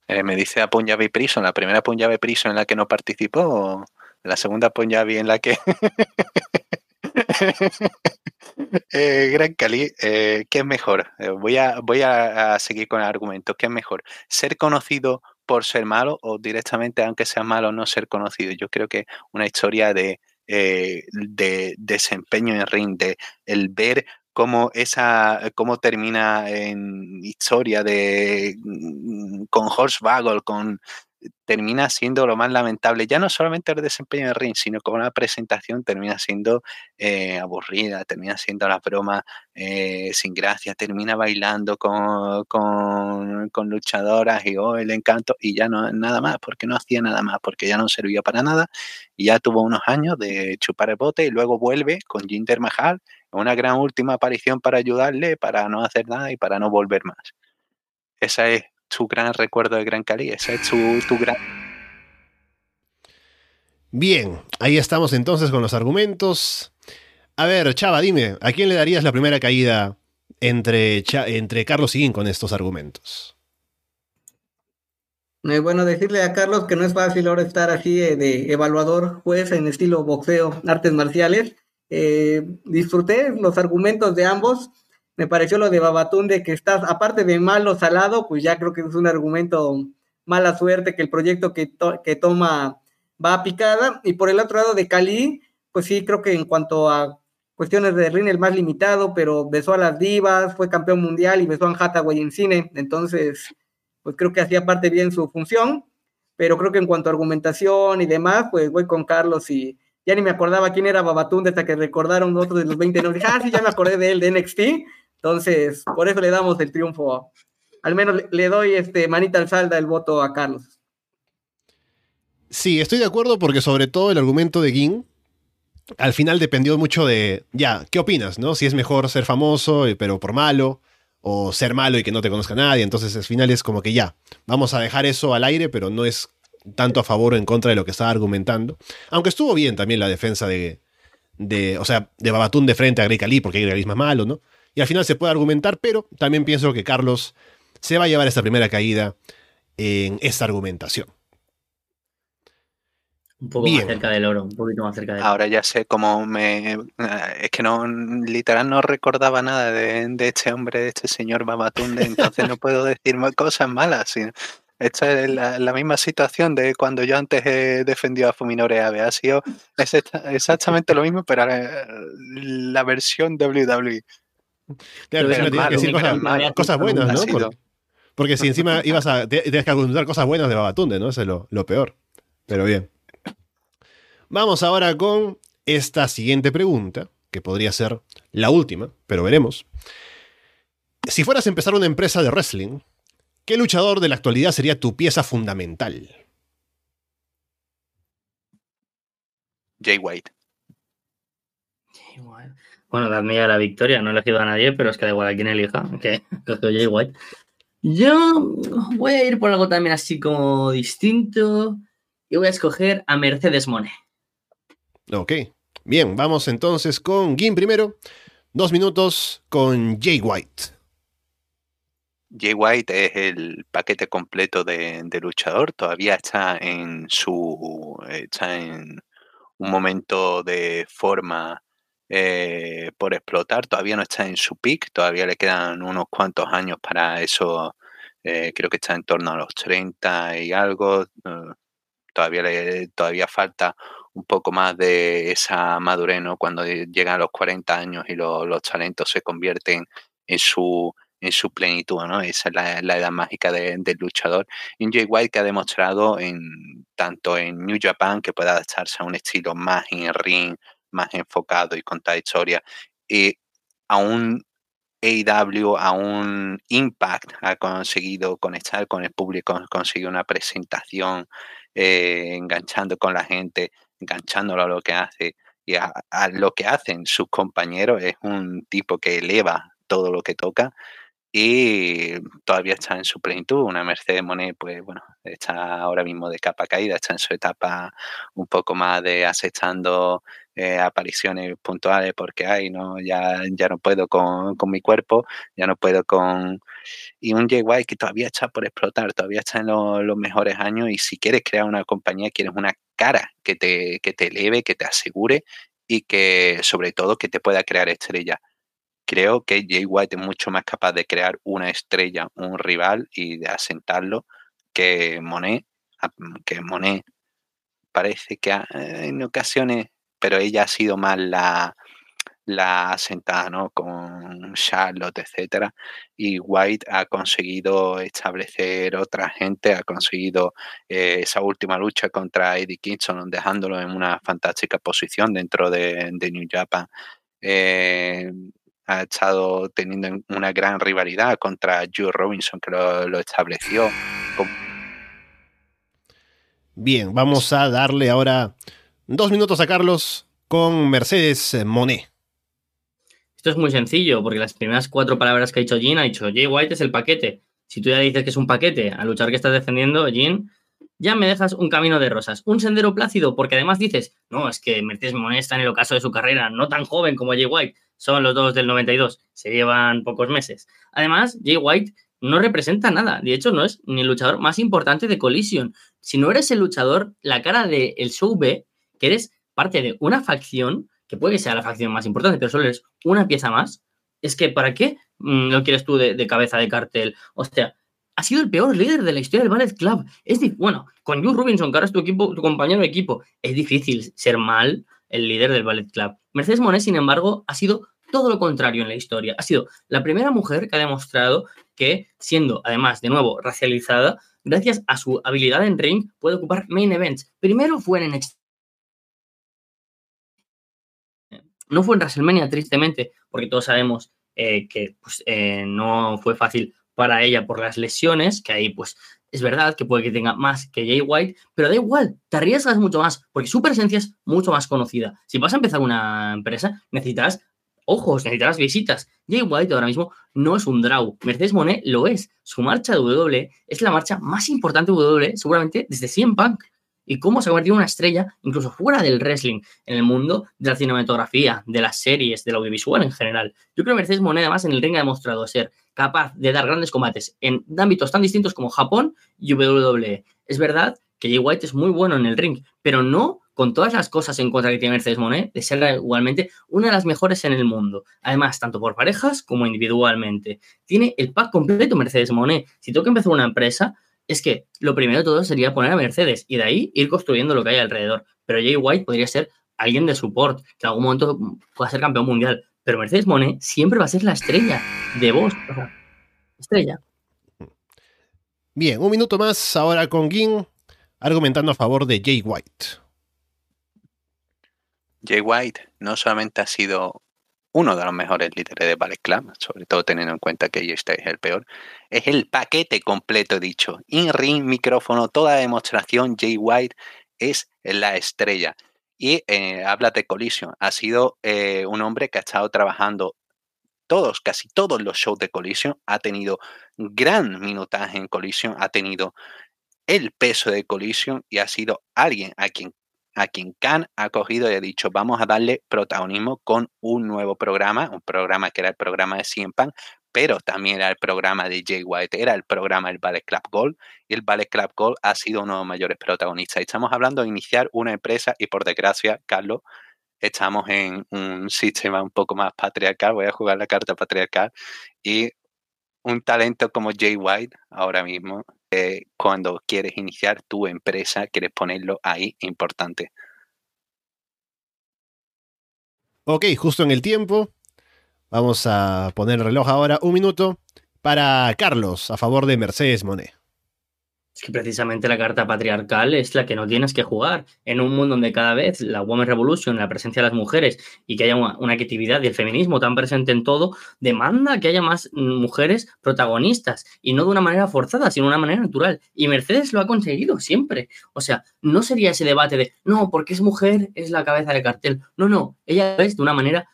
Eh, me dice a Punjabi Prison, la primera Punjabi Prison en la que no participó, la segunda Punjabi en la que... eh, Gran Cali, eh, ¿qué es mejor? Eh, voy, a, voy a, seguir con el argumento. ¿Qué es mejor? ¿Ser conocido por ser malo o directamente, aunque sea malo, no ser conocido? Yo creo que una historia de, de desempeño en ring, de el ver cómo esa cómo termina en historia de mm, con Horse con termina siendo lo más lamentable, ya no solamente el desempeño de ring, sino como la presentación termina siendo eh, aburrida, termina siendo la broma eh, sin gracia, termina bailando con, con, luchadoras y oh, el encanto, y ya no nada más, porque no hacía nada más, porque ya no servía para nada, y ya tuvo unos años de chupar el bote y luego vuelve con Jinder Mahal, una gran última aparición para ayudarle, para no hacer nada y para no volver más. Esa es tu gran recuerdo de Gran Cali, ese es tu, gran... Bien, ahí estamos entonces con los argumentos. A ver, Chava, dime, ¿a quién le darías la primera caída entre, entre Carlos y Gin con estos argumentos. Eh, bueno, decirle a Carlos que no es fácil ahora estar así eh, de evaluador juez en estilo boxeo, artes marciales. Eh, disfruté los argumentos de ambos. Me pareció lo de Babatunde que estás, aparte de malo salado, pues ya creo que es un argumento mala suerte que el proyecto que, que toma va a picada. Y por el otro lado de Cali, pues sí, creo que en cuanto a cuestiones de ring, el más limitado, pero besó a las divas, fue campeón mundial y besó a Hathaway en cine. Entonces, pues creo que hacía parte bien su función. Pero creo que en cuanto a argumentación y demás, pues voy con Carlos y ya ni me acordaba quién era Babatunde hasta que recordaron otros de los 20 no Dije, ah, sí, ya me acordé de él, de NXT. Entonces, por eso le damos el triunfo. Al menos le doy este manita al salda el voto a Carlos. Sí, estoy de acuerdo porque sobre todo el argumento de Gin al final dependió mucho de, ya, ¿qué opinas? ¿no? Si es mejor ser famoso pero por malo o ser malo y que no te conozca nadie. Entonces al final es como que ya, vamos a dejar eso al aire, pero no es tanto a favor o en contra de lo que estaba argumentando. Aunque estuvo bien también la defensa de, de o sea, de Babatún de frente a Greg Ali, porque Greg Ali es más malo, ¿no? Y al final se puede argumentar, pero también pienso que Carlos se va a llevar esta primera caída en esta argumentación. Un poco más cerca del oro, un poquito más cerca del Ahora ya sé cómo me. Eh, es que no, literal, no recordaba nada de, este hombre, de este señor Babatunde, entonces no puedo decir cosas malas. Esta es la, misma situación de cuando yo antes he defendido a Fuminore Abe. Ha sido exactamente lo mismo, pero la versión WWE. Claro, tienes que decir cosas, buenas, ¿no? Porque, si encima ibas a. Tienes que argumentar cosas buenas de Babatunde, ¿no? Eso es lo, peor. Pero bien. Vamos ahora con esta siguiente pregunta, que podría ser la última, pero veremos. Si fueras a empezar una empresa de wrestling, ¿qué luchador de la actualidad sería tu pieza fundamental? Jay White. Bueno, dadme ya la victoria, no he elegido a nadie, pero es que da igual a quién elija, que Jay White. Yo voy a ir por algo también así como distinto y voy a escoger a Mercedes Monet. Ok, bien, vamos entonces con Gin primero. Dos minutos con Jay White. Jay White es el paquete completo de, luchador, todavía está en su está en un momento de forma eh, por explotar, todavía no está en su peak, todavía le quedan unos cuantos años para eso, eh, creo que está en torno a los 30 y algo, eh, todavía, le, todavía falta un poco más de esa madurez, Cuando llegan a los 40 años y los talentos se convierten en su en su plenitud, ¿no? Esa es la, edad mágica del luchador. Jay White que ha demostrado en tanto en New Japan que puede adaptarse a un estilo más en ring, más enfocado y contar historia, y a un AEW, a un Impact ha conseguido conectar con el público, ha conseguido una presentación eh, enganchando con la gente, enganchándolo a lo que hace y a, lo que hacen sus compañeros. Es un tipo que eleva todo lo que toca y todavía está en su plenitud. Una Mercedes Monet, pues bueno, está ahora mismo de capa caída, está en su etapa un poco más de aceptando eh, apariciones puntuales porque hay, ¿no? Ya, ya no puedo con, mi cuerpo, ya no puedo con... Y un Jay que todavía está por explotar, todavía está en los mejores años y si quieres crear una compañía, quieres una cara que te, que te eleve, que te asegure y que sobre todo que te pueda crear estrella. Creo que Jay White es mucho más capaz de crear una estrella, un rival y de asentarlo que Monet, que Monet parece que en ocasiones, pero ella ha sido más la, la sentada ¿no? con Charlotte, etcétera, y White ha conseguido establecer otra gente, ha conseguido eh, esa última lucha contra Eddie Kingston, dejándolo en una fantástica posición dentro de, New Japan. Eh, ha estado teniendo una gran rivalidad contra Joe Robinson, que lo, estableció. Bien, vamos a darle ahora dos minutos a Carlos con Mercedes Monet. Esto es muy sencillo, porque las primeras cuatro palabras que ha dicho Jean ha dicho Jay White es el paquete. Si tú ya dices que es un paquete, a luchar que estás defendiendo, Jean, ya me dejas un camino de rosas, un sendero plácido, porque además dices, no, es que Mercedes Monet está en el ocaso de su carrera, no tan joven como Jay White, son los dos del 92, se llevan pocos meses. Además, Jay White no representa nada, de hecho no es ni el luchador más importante de Collision. Si no eres el luchador, la cara del el show B, que eres parte de una facción, que puede que sea la facción más importante, pero solo eres una pieza más, es que ¿para qué mm, lo quieres tú de, cabeza de cartel? O sea, ha sido el peor líder de la historia del Ballet Club. Es bueno, con Joe Robinson, que ahora es tu, equipo, tu compañero de equipo, es difícil ser mal el líder del Ballet Club. Mercedes Monet, sin embargo, ha sido todo lo contrario en la historia. Ha sido la primera mujer que ha demostrado que, siendo además de nuevo racializada, gracias a su habilidad en ring, puede ocupar main events. Primero fue en NXT. No fue en WrestleMania, tristemente, porque todos sabemos eh, que pues, eh, no fue fácil para ella por las lesiones, que ahí pues es verdad que puede que tenga más que Jay White, pero da igual, te arriesgas mucho más, porque su presencia es mucho más conocida. Si vas a empezar una empresa, necesitas ojos, necesitarás visitas. Jay White ahora mismo no es un draw. Mercedes Monet lo es. Su marcha de W es la marcha más importante de W seguramente desde CM Punk. Y cómo se ha convertido en una estrella, incluso fuera del wrestling, en el mundo de la cinematografía, de las series, del audiovisual en general. Yo creo que Mercedes Monet, además, en el ring ha demostrado ser capaz de dar grandes combates en ámbitos tan distintos como Japón y WWE. Es verdad que Jay White es muy bueno en el ring, pero no con todas las cosas en contra que tiene Mercedes Monet, de ser igualmente una de las mejores en el mundo. Además, tanto por parejas como individualmente. Tiene el pack completo Mercedes Monet. Si tengo que empezar una empresa, es que lo primero de todo sería poner a Mercedes y de ahí ir construyendo lo que hay alrededor. Pero Jay White podría ser alguien de support, que en algún momento pueda ser campeón mundial. Pero Mercedes Monet siempre va a ser la estrella de vos. estrella. Bien, un minuto más ahora con Gin argumentando a favor de Jay White. Jay White no solamente ha sido uno de los mejores líderes de Ballet Club, sobre todo teniendo en cuenta que este es el peor, es el paquete completo dicho. In-ring, micrófono, toda demostración, Jay White es la estrella. Y eh, habla de Collision. Ha sido eh, un hombre que ha estado trabajando todos, casi todos los shows de Collision. Ha tenido gran minutaje en Collision. Ha tenido el peso de Collision y ha sido alguien a quien a quien Khan ha cogido y ha dicho, vamos a darle protagonismo con un nuevo programa, un programa que era el programa de CM pero también era el programa de Jay White, era el programa del Ballet Club Gold, y el Ballet Club Gold ha sido uno de los mayores protagonistas. Estamos hablando de iniciar una empresa y por desgracia, Carlos, estamos en un sistema un poco más patriarcal, voy a jugar la carta patriarcal, y un talento como Jay White ahora mismo cuando quieres iniciar tu empresa, quieres ponerlo ahí importante. Ok, justo en el tiempo. Vamos a poner el reloj ahora un minuto para Carlos a favor de Mercedes Monet. Es que precisamente la carta patriarcal es la que no tienes que jugar. En un mundo donde cada vez la Women Revolution, la presencia de las mujeres y que haya una, una y el feminismo tan presente en todo, demanda que haya más mujeres protagonistas y no de una manera forzada, sino de una manera natural. Y Mercedes lo ha conseguido siempre. O sea, no sería ese debate de, no, porque es mujer, es la cabeza del cartel. No, no, ella es de una manera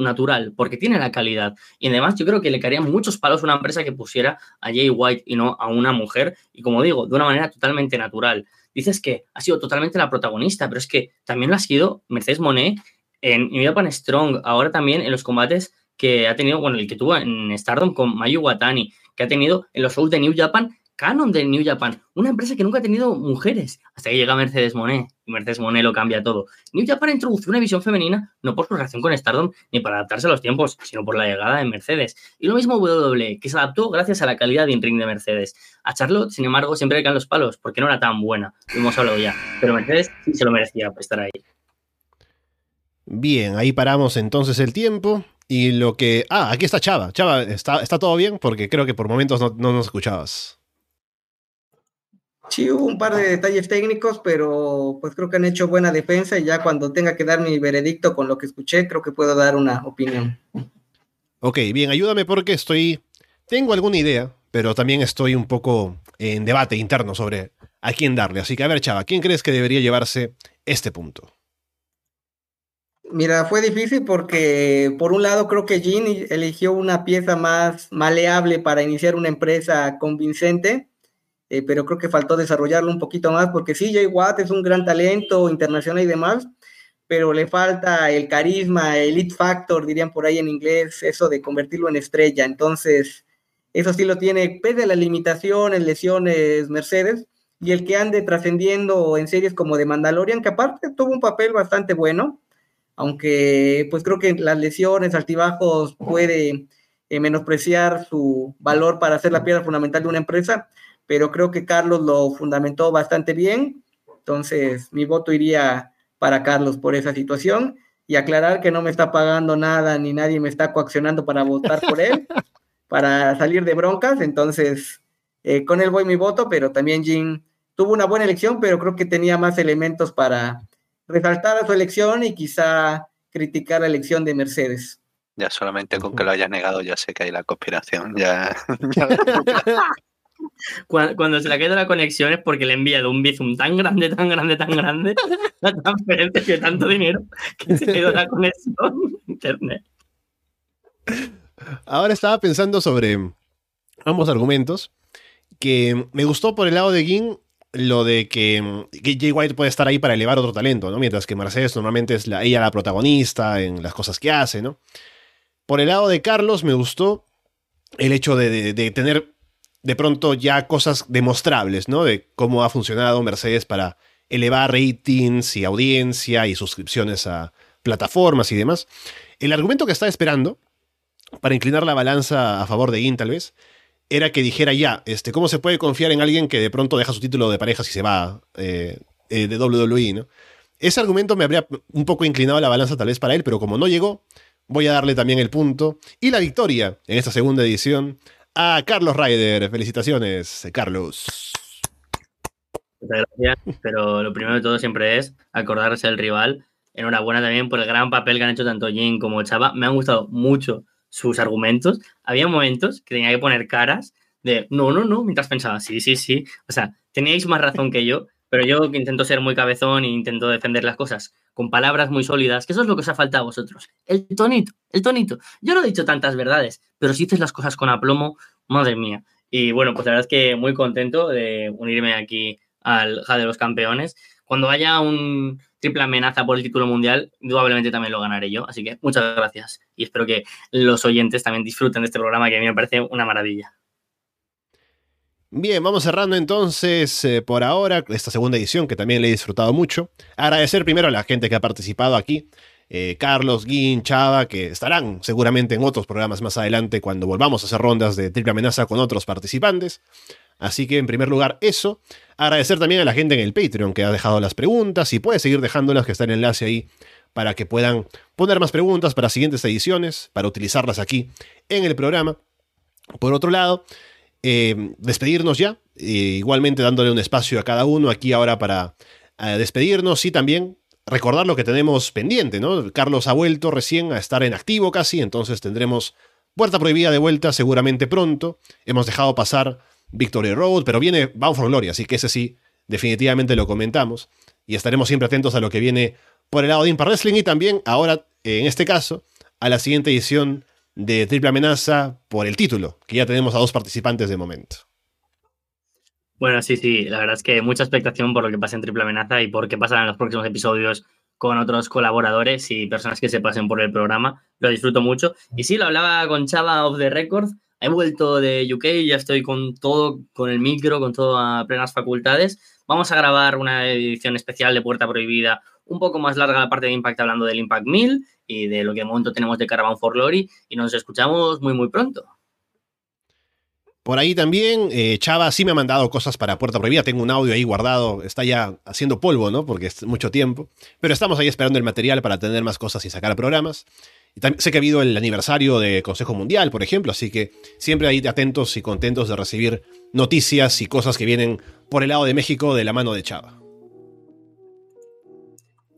natural, porque tiene la calidad. Y además yo creo que le caerían muchos palos a una empresa que pusiera a Jay White y no a una mujer, y como digo, de una manera totalmente natural. Dices que ha sido totalmente la protagonista, pero es que también lo ha sido Mercedes Monet en New Japan Strong, ahora también en los combates que ha tenido, bueno, el que tuvo en Stardom con Mayu Watani, que ha tenido en los shows de New Japan Canon de New Japan, una empresa que nunca ha tenido mujeres, hasta que llega Mercedes Monet, y Mercedes Monet lo cambia todo. New Japan introdujo una visión femenina no por su relación con Stardom ni para adaptarse a los tiempos, sino por la llegada de Mercedes. Y lo mismo WWE, que se adaptó gracias a la calidad de in-ring de Mercedes. A Charlotte, sin embargo, siempre le caen los palos, porque no era tan buena, lo hemos hablado ya, pero Mercedes sí se lo merecía estar ahí. Bien, ahí paramos entonces el tiempo. Y lo que... Ah, aquí está Chava. Chava, ¿está, todo bien? Porque creo que por momentos no nos escuchabas. Sí, hubo un par de detalles técnicos, pero pues creo que han hecho buena defensa y ya cuando tenga que dar mi veredicto con lo que escuché, creo que puedo dar una opinión. Ok, bien, ayúdame porque estoy... Tengo alguna idea, pero también estoy un poco en debate interno sobre a quién darle. Así que a ver, Chava, ¿quién crees que debería llevarse este punto? Mira, fue difícil porque por un lado creo que Jean eligió una pieza más maleable para iniciar una empresa convincente eh, pero creo que faltó desarrollarlo un poquito más, porque sí, Jay Watt es un gran talento internacional y demás, pero le falta el carisma, el elite factor, dirían por ahí en inglés, eso de convertirlo en estrella. Entonces, eso sí lo tiene, pese a las limitaciones, lesiones, Mercedes, y el que ande trascendiendo en series como de Mandalorian, que aparte tuvo un papel bastante bueno, aunque pues creo que las lesiones, altibajos puede eh, menospreciar su valor para ser la piedra fundamental de una empresa, pero creo que Carlos lo fundamentó bastante bien, entonces mi voto iría para Carlos por esa situación y aclarar que no me está pagando nada ni nadie me está coaccionando para votar por él, para salir de broncas. Entonces, eh, con él voy mi voto, pero también Jim tuvo una buena elección, pero creo que tenía más elementos para resaltar a su elección y quizá criticar la elección de Mercedes. Ya solamente con que lo hayas negado ya sé que hay la conspiración. Ya, Cuando, se le ha quedado la conexión es porque le he enviado un Bizum tan grande, tan grande, tan grande, la transferencia de tanto dinero, que se quedó la conexión internet. Ahora estaba pensando sobre ambos argumentos, que me gustó por el lado de Gin lo de que, que Jay White puede estar ahí para elevar otro talento, ¿no? Mientras que Mercedes normalmente es la, ella la protagonista en las cosas que hace, ¿no? Por el lado de Carlos me gustó el hecho de tener de pronto ya cosas demostrables, ¿no? De cómo ha funcionado Mercedes para elevar ratings y audiencia y suscripciones a plataformas y demás. El argumento que estaba esperando, para inclinar la balanza a favor de In tal vez, era que dijera ya, este, ¿cómo se puede confiar en alguien que de pronto deja su título de pareja si se va eh, eh, de WWE, ¿no? Ese argumento me habría un poco inclinado la balanza tal vez para él, pero como no llegó, voy a darle también el punto y la victoria en esta segunda edición a Carlos Ryder. Felicitaciones, Carlos. Muchas gracias, pero lo primero de todo siempre es acordarse del rival. Enhorabuena también por el gran papel que han hecho tanto Jin como Chava. Me han gustado mucho sus argumentos. Había momentos que tenía que poner caras de no, no, no, mientras pensaba, sí, sí, sí. O sea, teníais más razón que yo, pero yo que intento ser muy cabezón e intento defender las cosas con palabras muy sólidas, que eso es lo que os ha faltado a vosotros. El tonito, el tonito. Yo no he dicho tantas verdades, pero si dices las cosas con aplomo, madre mía. Y bueno, pues la verdad es que muy contento de unirme aquí al Ja de los Campeones. Cuando haya un triple amenaza por el título mundial, indudablemente también lo ganaré yo. Así que muchas gracias y espero que los oyentes también disfruten de este programa que a mí me parece una maravilla. Bien, vamos cerrando entonces eh, por ahora esta segunda edición que también le he disfrutado mucho. Agradecer primero a la gente que ha participado aquí. Eh, Carlos, Guin, Chava, que estarán seguramente en otros programas más adelante cuando volvamos a hacer rondas de triple amenaza con otros participantes. Así que en primer lugar eso. Agradecer también a la gente en el Patreon que ha dejado las preguntas y puede seguir dejándolas que está el enlace ahí para que puedan poner más preguntas para siguientes ediciones, para utilizarlas aquí en el programa. Por otro lado, eh, despedirnos ya, eh, igualmente dándole un espacio a cada uno aquí ahora para eh, despedirnos y también recordar lo que tenemos pendiente, ¿no? Carlos ha vuelto recién a estar en activo casi, entonces tendremos Puerta Prohibida de vuelta seguramente pronto. Hemos dejado pasar Victory Road, pero viene Bound for Glory, así que ese sí, definitivamente lo comentamos y estaremos siempre atentos a lo que viene por el lado de Impar Wrestling y también ahora, en este caso, a la siguiente edición de Triple Amenaza por el título, que ya tenemos a dos participantes de momento. Bueno, sí, sí, la verdad es que mucha expectación por lo que pasa en Triple Amenaza y por qué pasará en los próximos episodios con otros colaboradores y personas que se pasen por el programa. Lo disfruto mucho. Y sí, lo hablaba con Chava of the Record. He vuelto de UK, ya estoy con todo, con el micro, con todo a plenas facultades. Vamos a grabar una edición especial de Puerta Prohibida, un poco más larga la parte de Impact, hablando del Impact 1000 y de lo que de momento tenemos de Caravan for Glory. Y nos escuchamos muy, muy pronto. Por ahí también, eh, Chava sí me ha mandado cosas para Puerta Prohibida. Tengo un audio ahí guardado. Está ya haciendo polvo, ¿no? Porque es mucho tiempo. Pero estamos ahí esperando el material para tener más cosas y sacar programas. Y también, sé que ha habido el aniversario de Consejo Mundial, por ejemplo. Así que siempre ahí atentos y contentos de recibir noticias y cosas que vienen por el lado de México de la mano de Chava.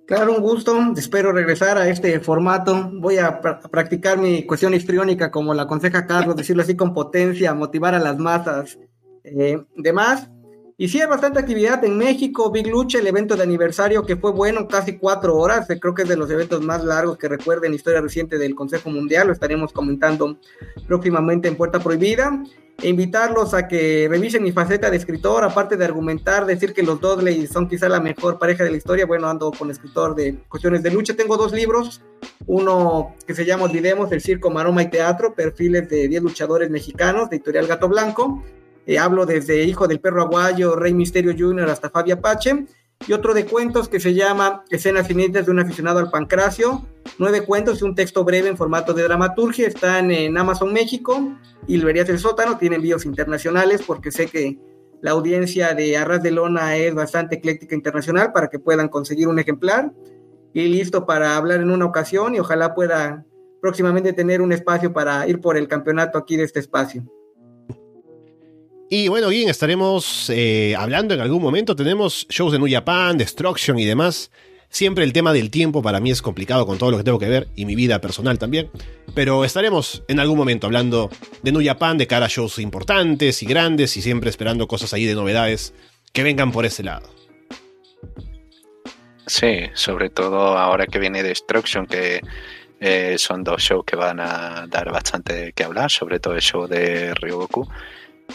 Claro, un gusto. Espero regresar a este formato. Voy a, practicar mi cuestión histriónica, como la aconseja Carlos, decirlo así con potencia, motivar a las masas. Eh, demás, Y sí hay bastante actividad en México, Big Lucha, el evento de aniversario que fue bueno, casi cuatro horas, eh, creo que es de los eventos más largos que recuerden la historia reciente del Consejo Mundial, lo estaremos comentando próximamente en Puerta Prohibida. E invitarlos a que revisen mi faceta de escritor, aparte de argumentar, decir que los Dudley son quizá la mejor pareja de la historia, bueno, ando con escritor de cuestiones de lucha, tengo dos libros, uno que se llama Olvidemos, el Circo, Maroma y Teatro, perfiles de 10 luchadores mexicanos, de Editorial Gato Blanco, eh, hablo desde Hijo del Perro Aguayo, Rey Misterio Jr. hasta Fabia Pache. Y otro de cuentos que se llama Escenas Finitas de un aficionado al pancracio. Nueve cuentos y un texto breve en formato de dramaturgia. Están en Amazon México y Librerías del Sótano. Tienen envíos internacionales porque sé que la audiencia de Arras de Lona es bastante ecléctica internacional para que puedan conseguir un ejemplar. Y listo para hablar en una ocasión y ojalá pueda próximamente tener un espacio para ir por el campeonato aquí de este espacio. Y bueno, bien, estaremos eh, hablando en algún momento. Tenemos shows de New Japan, Destruction y demás. Siempre el tema del tiempo para mí es complicado con todo lo que tengo que ver y mi vida personal también. Pero estaremos en algún momento hablando de New Japan, de cara a shows importantes y grandes y siempre esperando cosas ahí de novedades que vengan por ese lado. Sí, sobre todo ahora que viene Destruction, que eh, son dos shows que van a dar bastante que hablar, sobre todo el show de Ryogoku.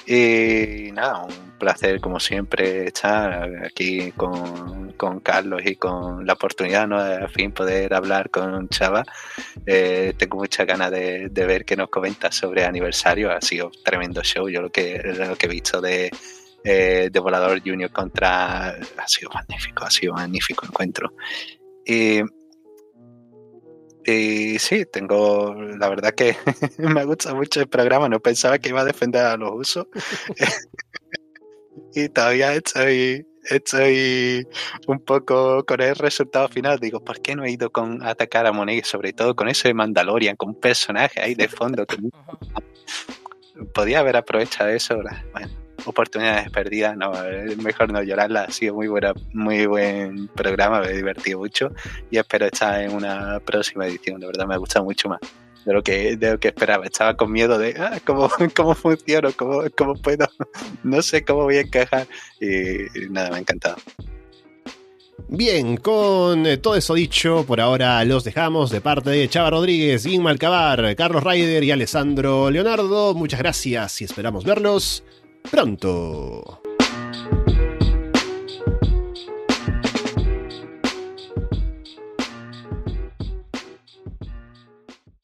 Y nada, un placer como siempre estar aquí con, Carlos y con la oportunidad ¿no? de al fin poder hablar con Chava. Eh, tengo muchas ganas de, ver qué nos comenta sobre aniversario. Ha sido tremendo show. Yo lo que, lo que he visto de, eh, de Volador Junior contra ha sido magnífico, ha sido magnífico encuentro. Y y sí, tengo, la verdad que me gusta mucho el programa, no pensaba que iba a defender a los usos. y todavía estoy, estoy un poco con el resultado final. Digo, ¿por qué no he ido con atacar a Monet? Sobre todo con ese Mandalorian, con un personaje ahí de fondo. Que podía haber aprovechado eso. Bueno, oportunidades perdidas, no, es mejor no llorarla, ha sido muy buena, muy buen programa, me he divertido mucho y espero estar en una próxima edición, de verdad me ha gustado mucho más de lo que, de lo que esperaba, estaba con miedo de ah, cómo, cómo funciona, cómo, cómo puedo, no sé cómo voy a encajar y, nada, me ha encantado. Bien, con eh, todo eso dicho, por ahora los dejamos de parte de Chava Rodríguez, Inma Alcabar, Carlos Ryder y Alessandro Leonardo. Muchas gracias y esperamos verlos pronto.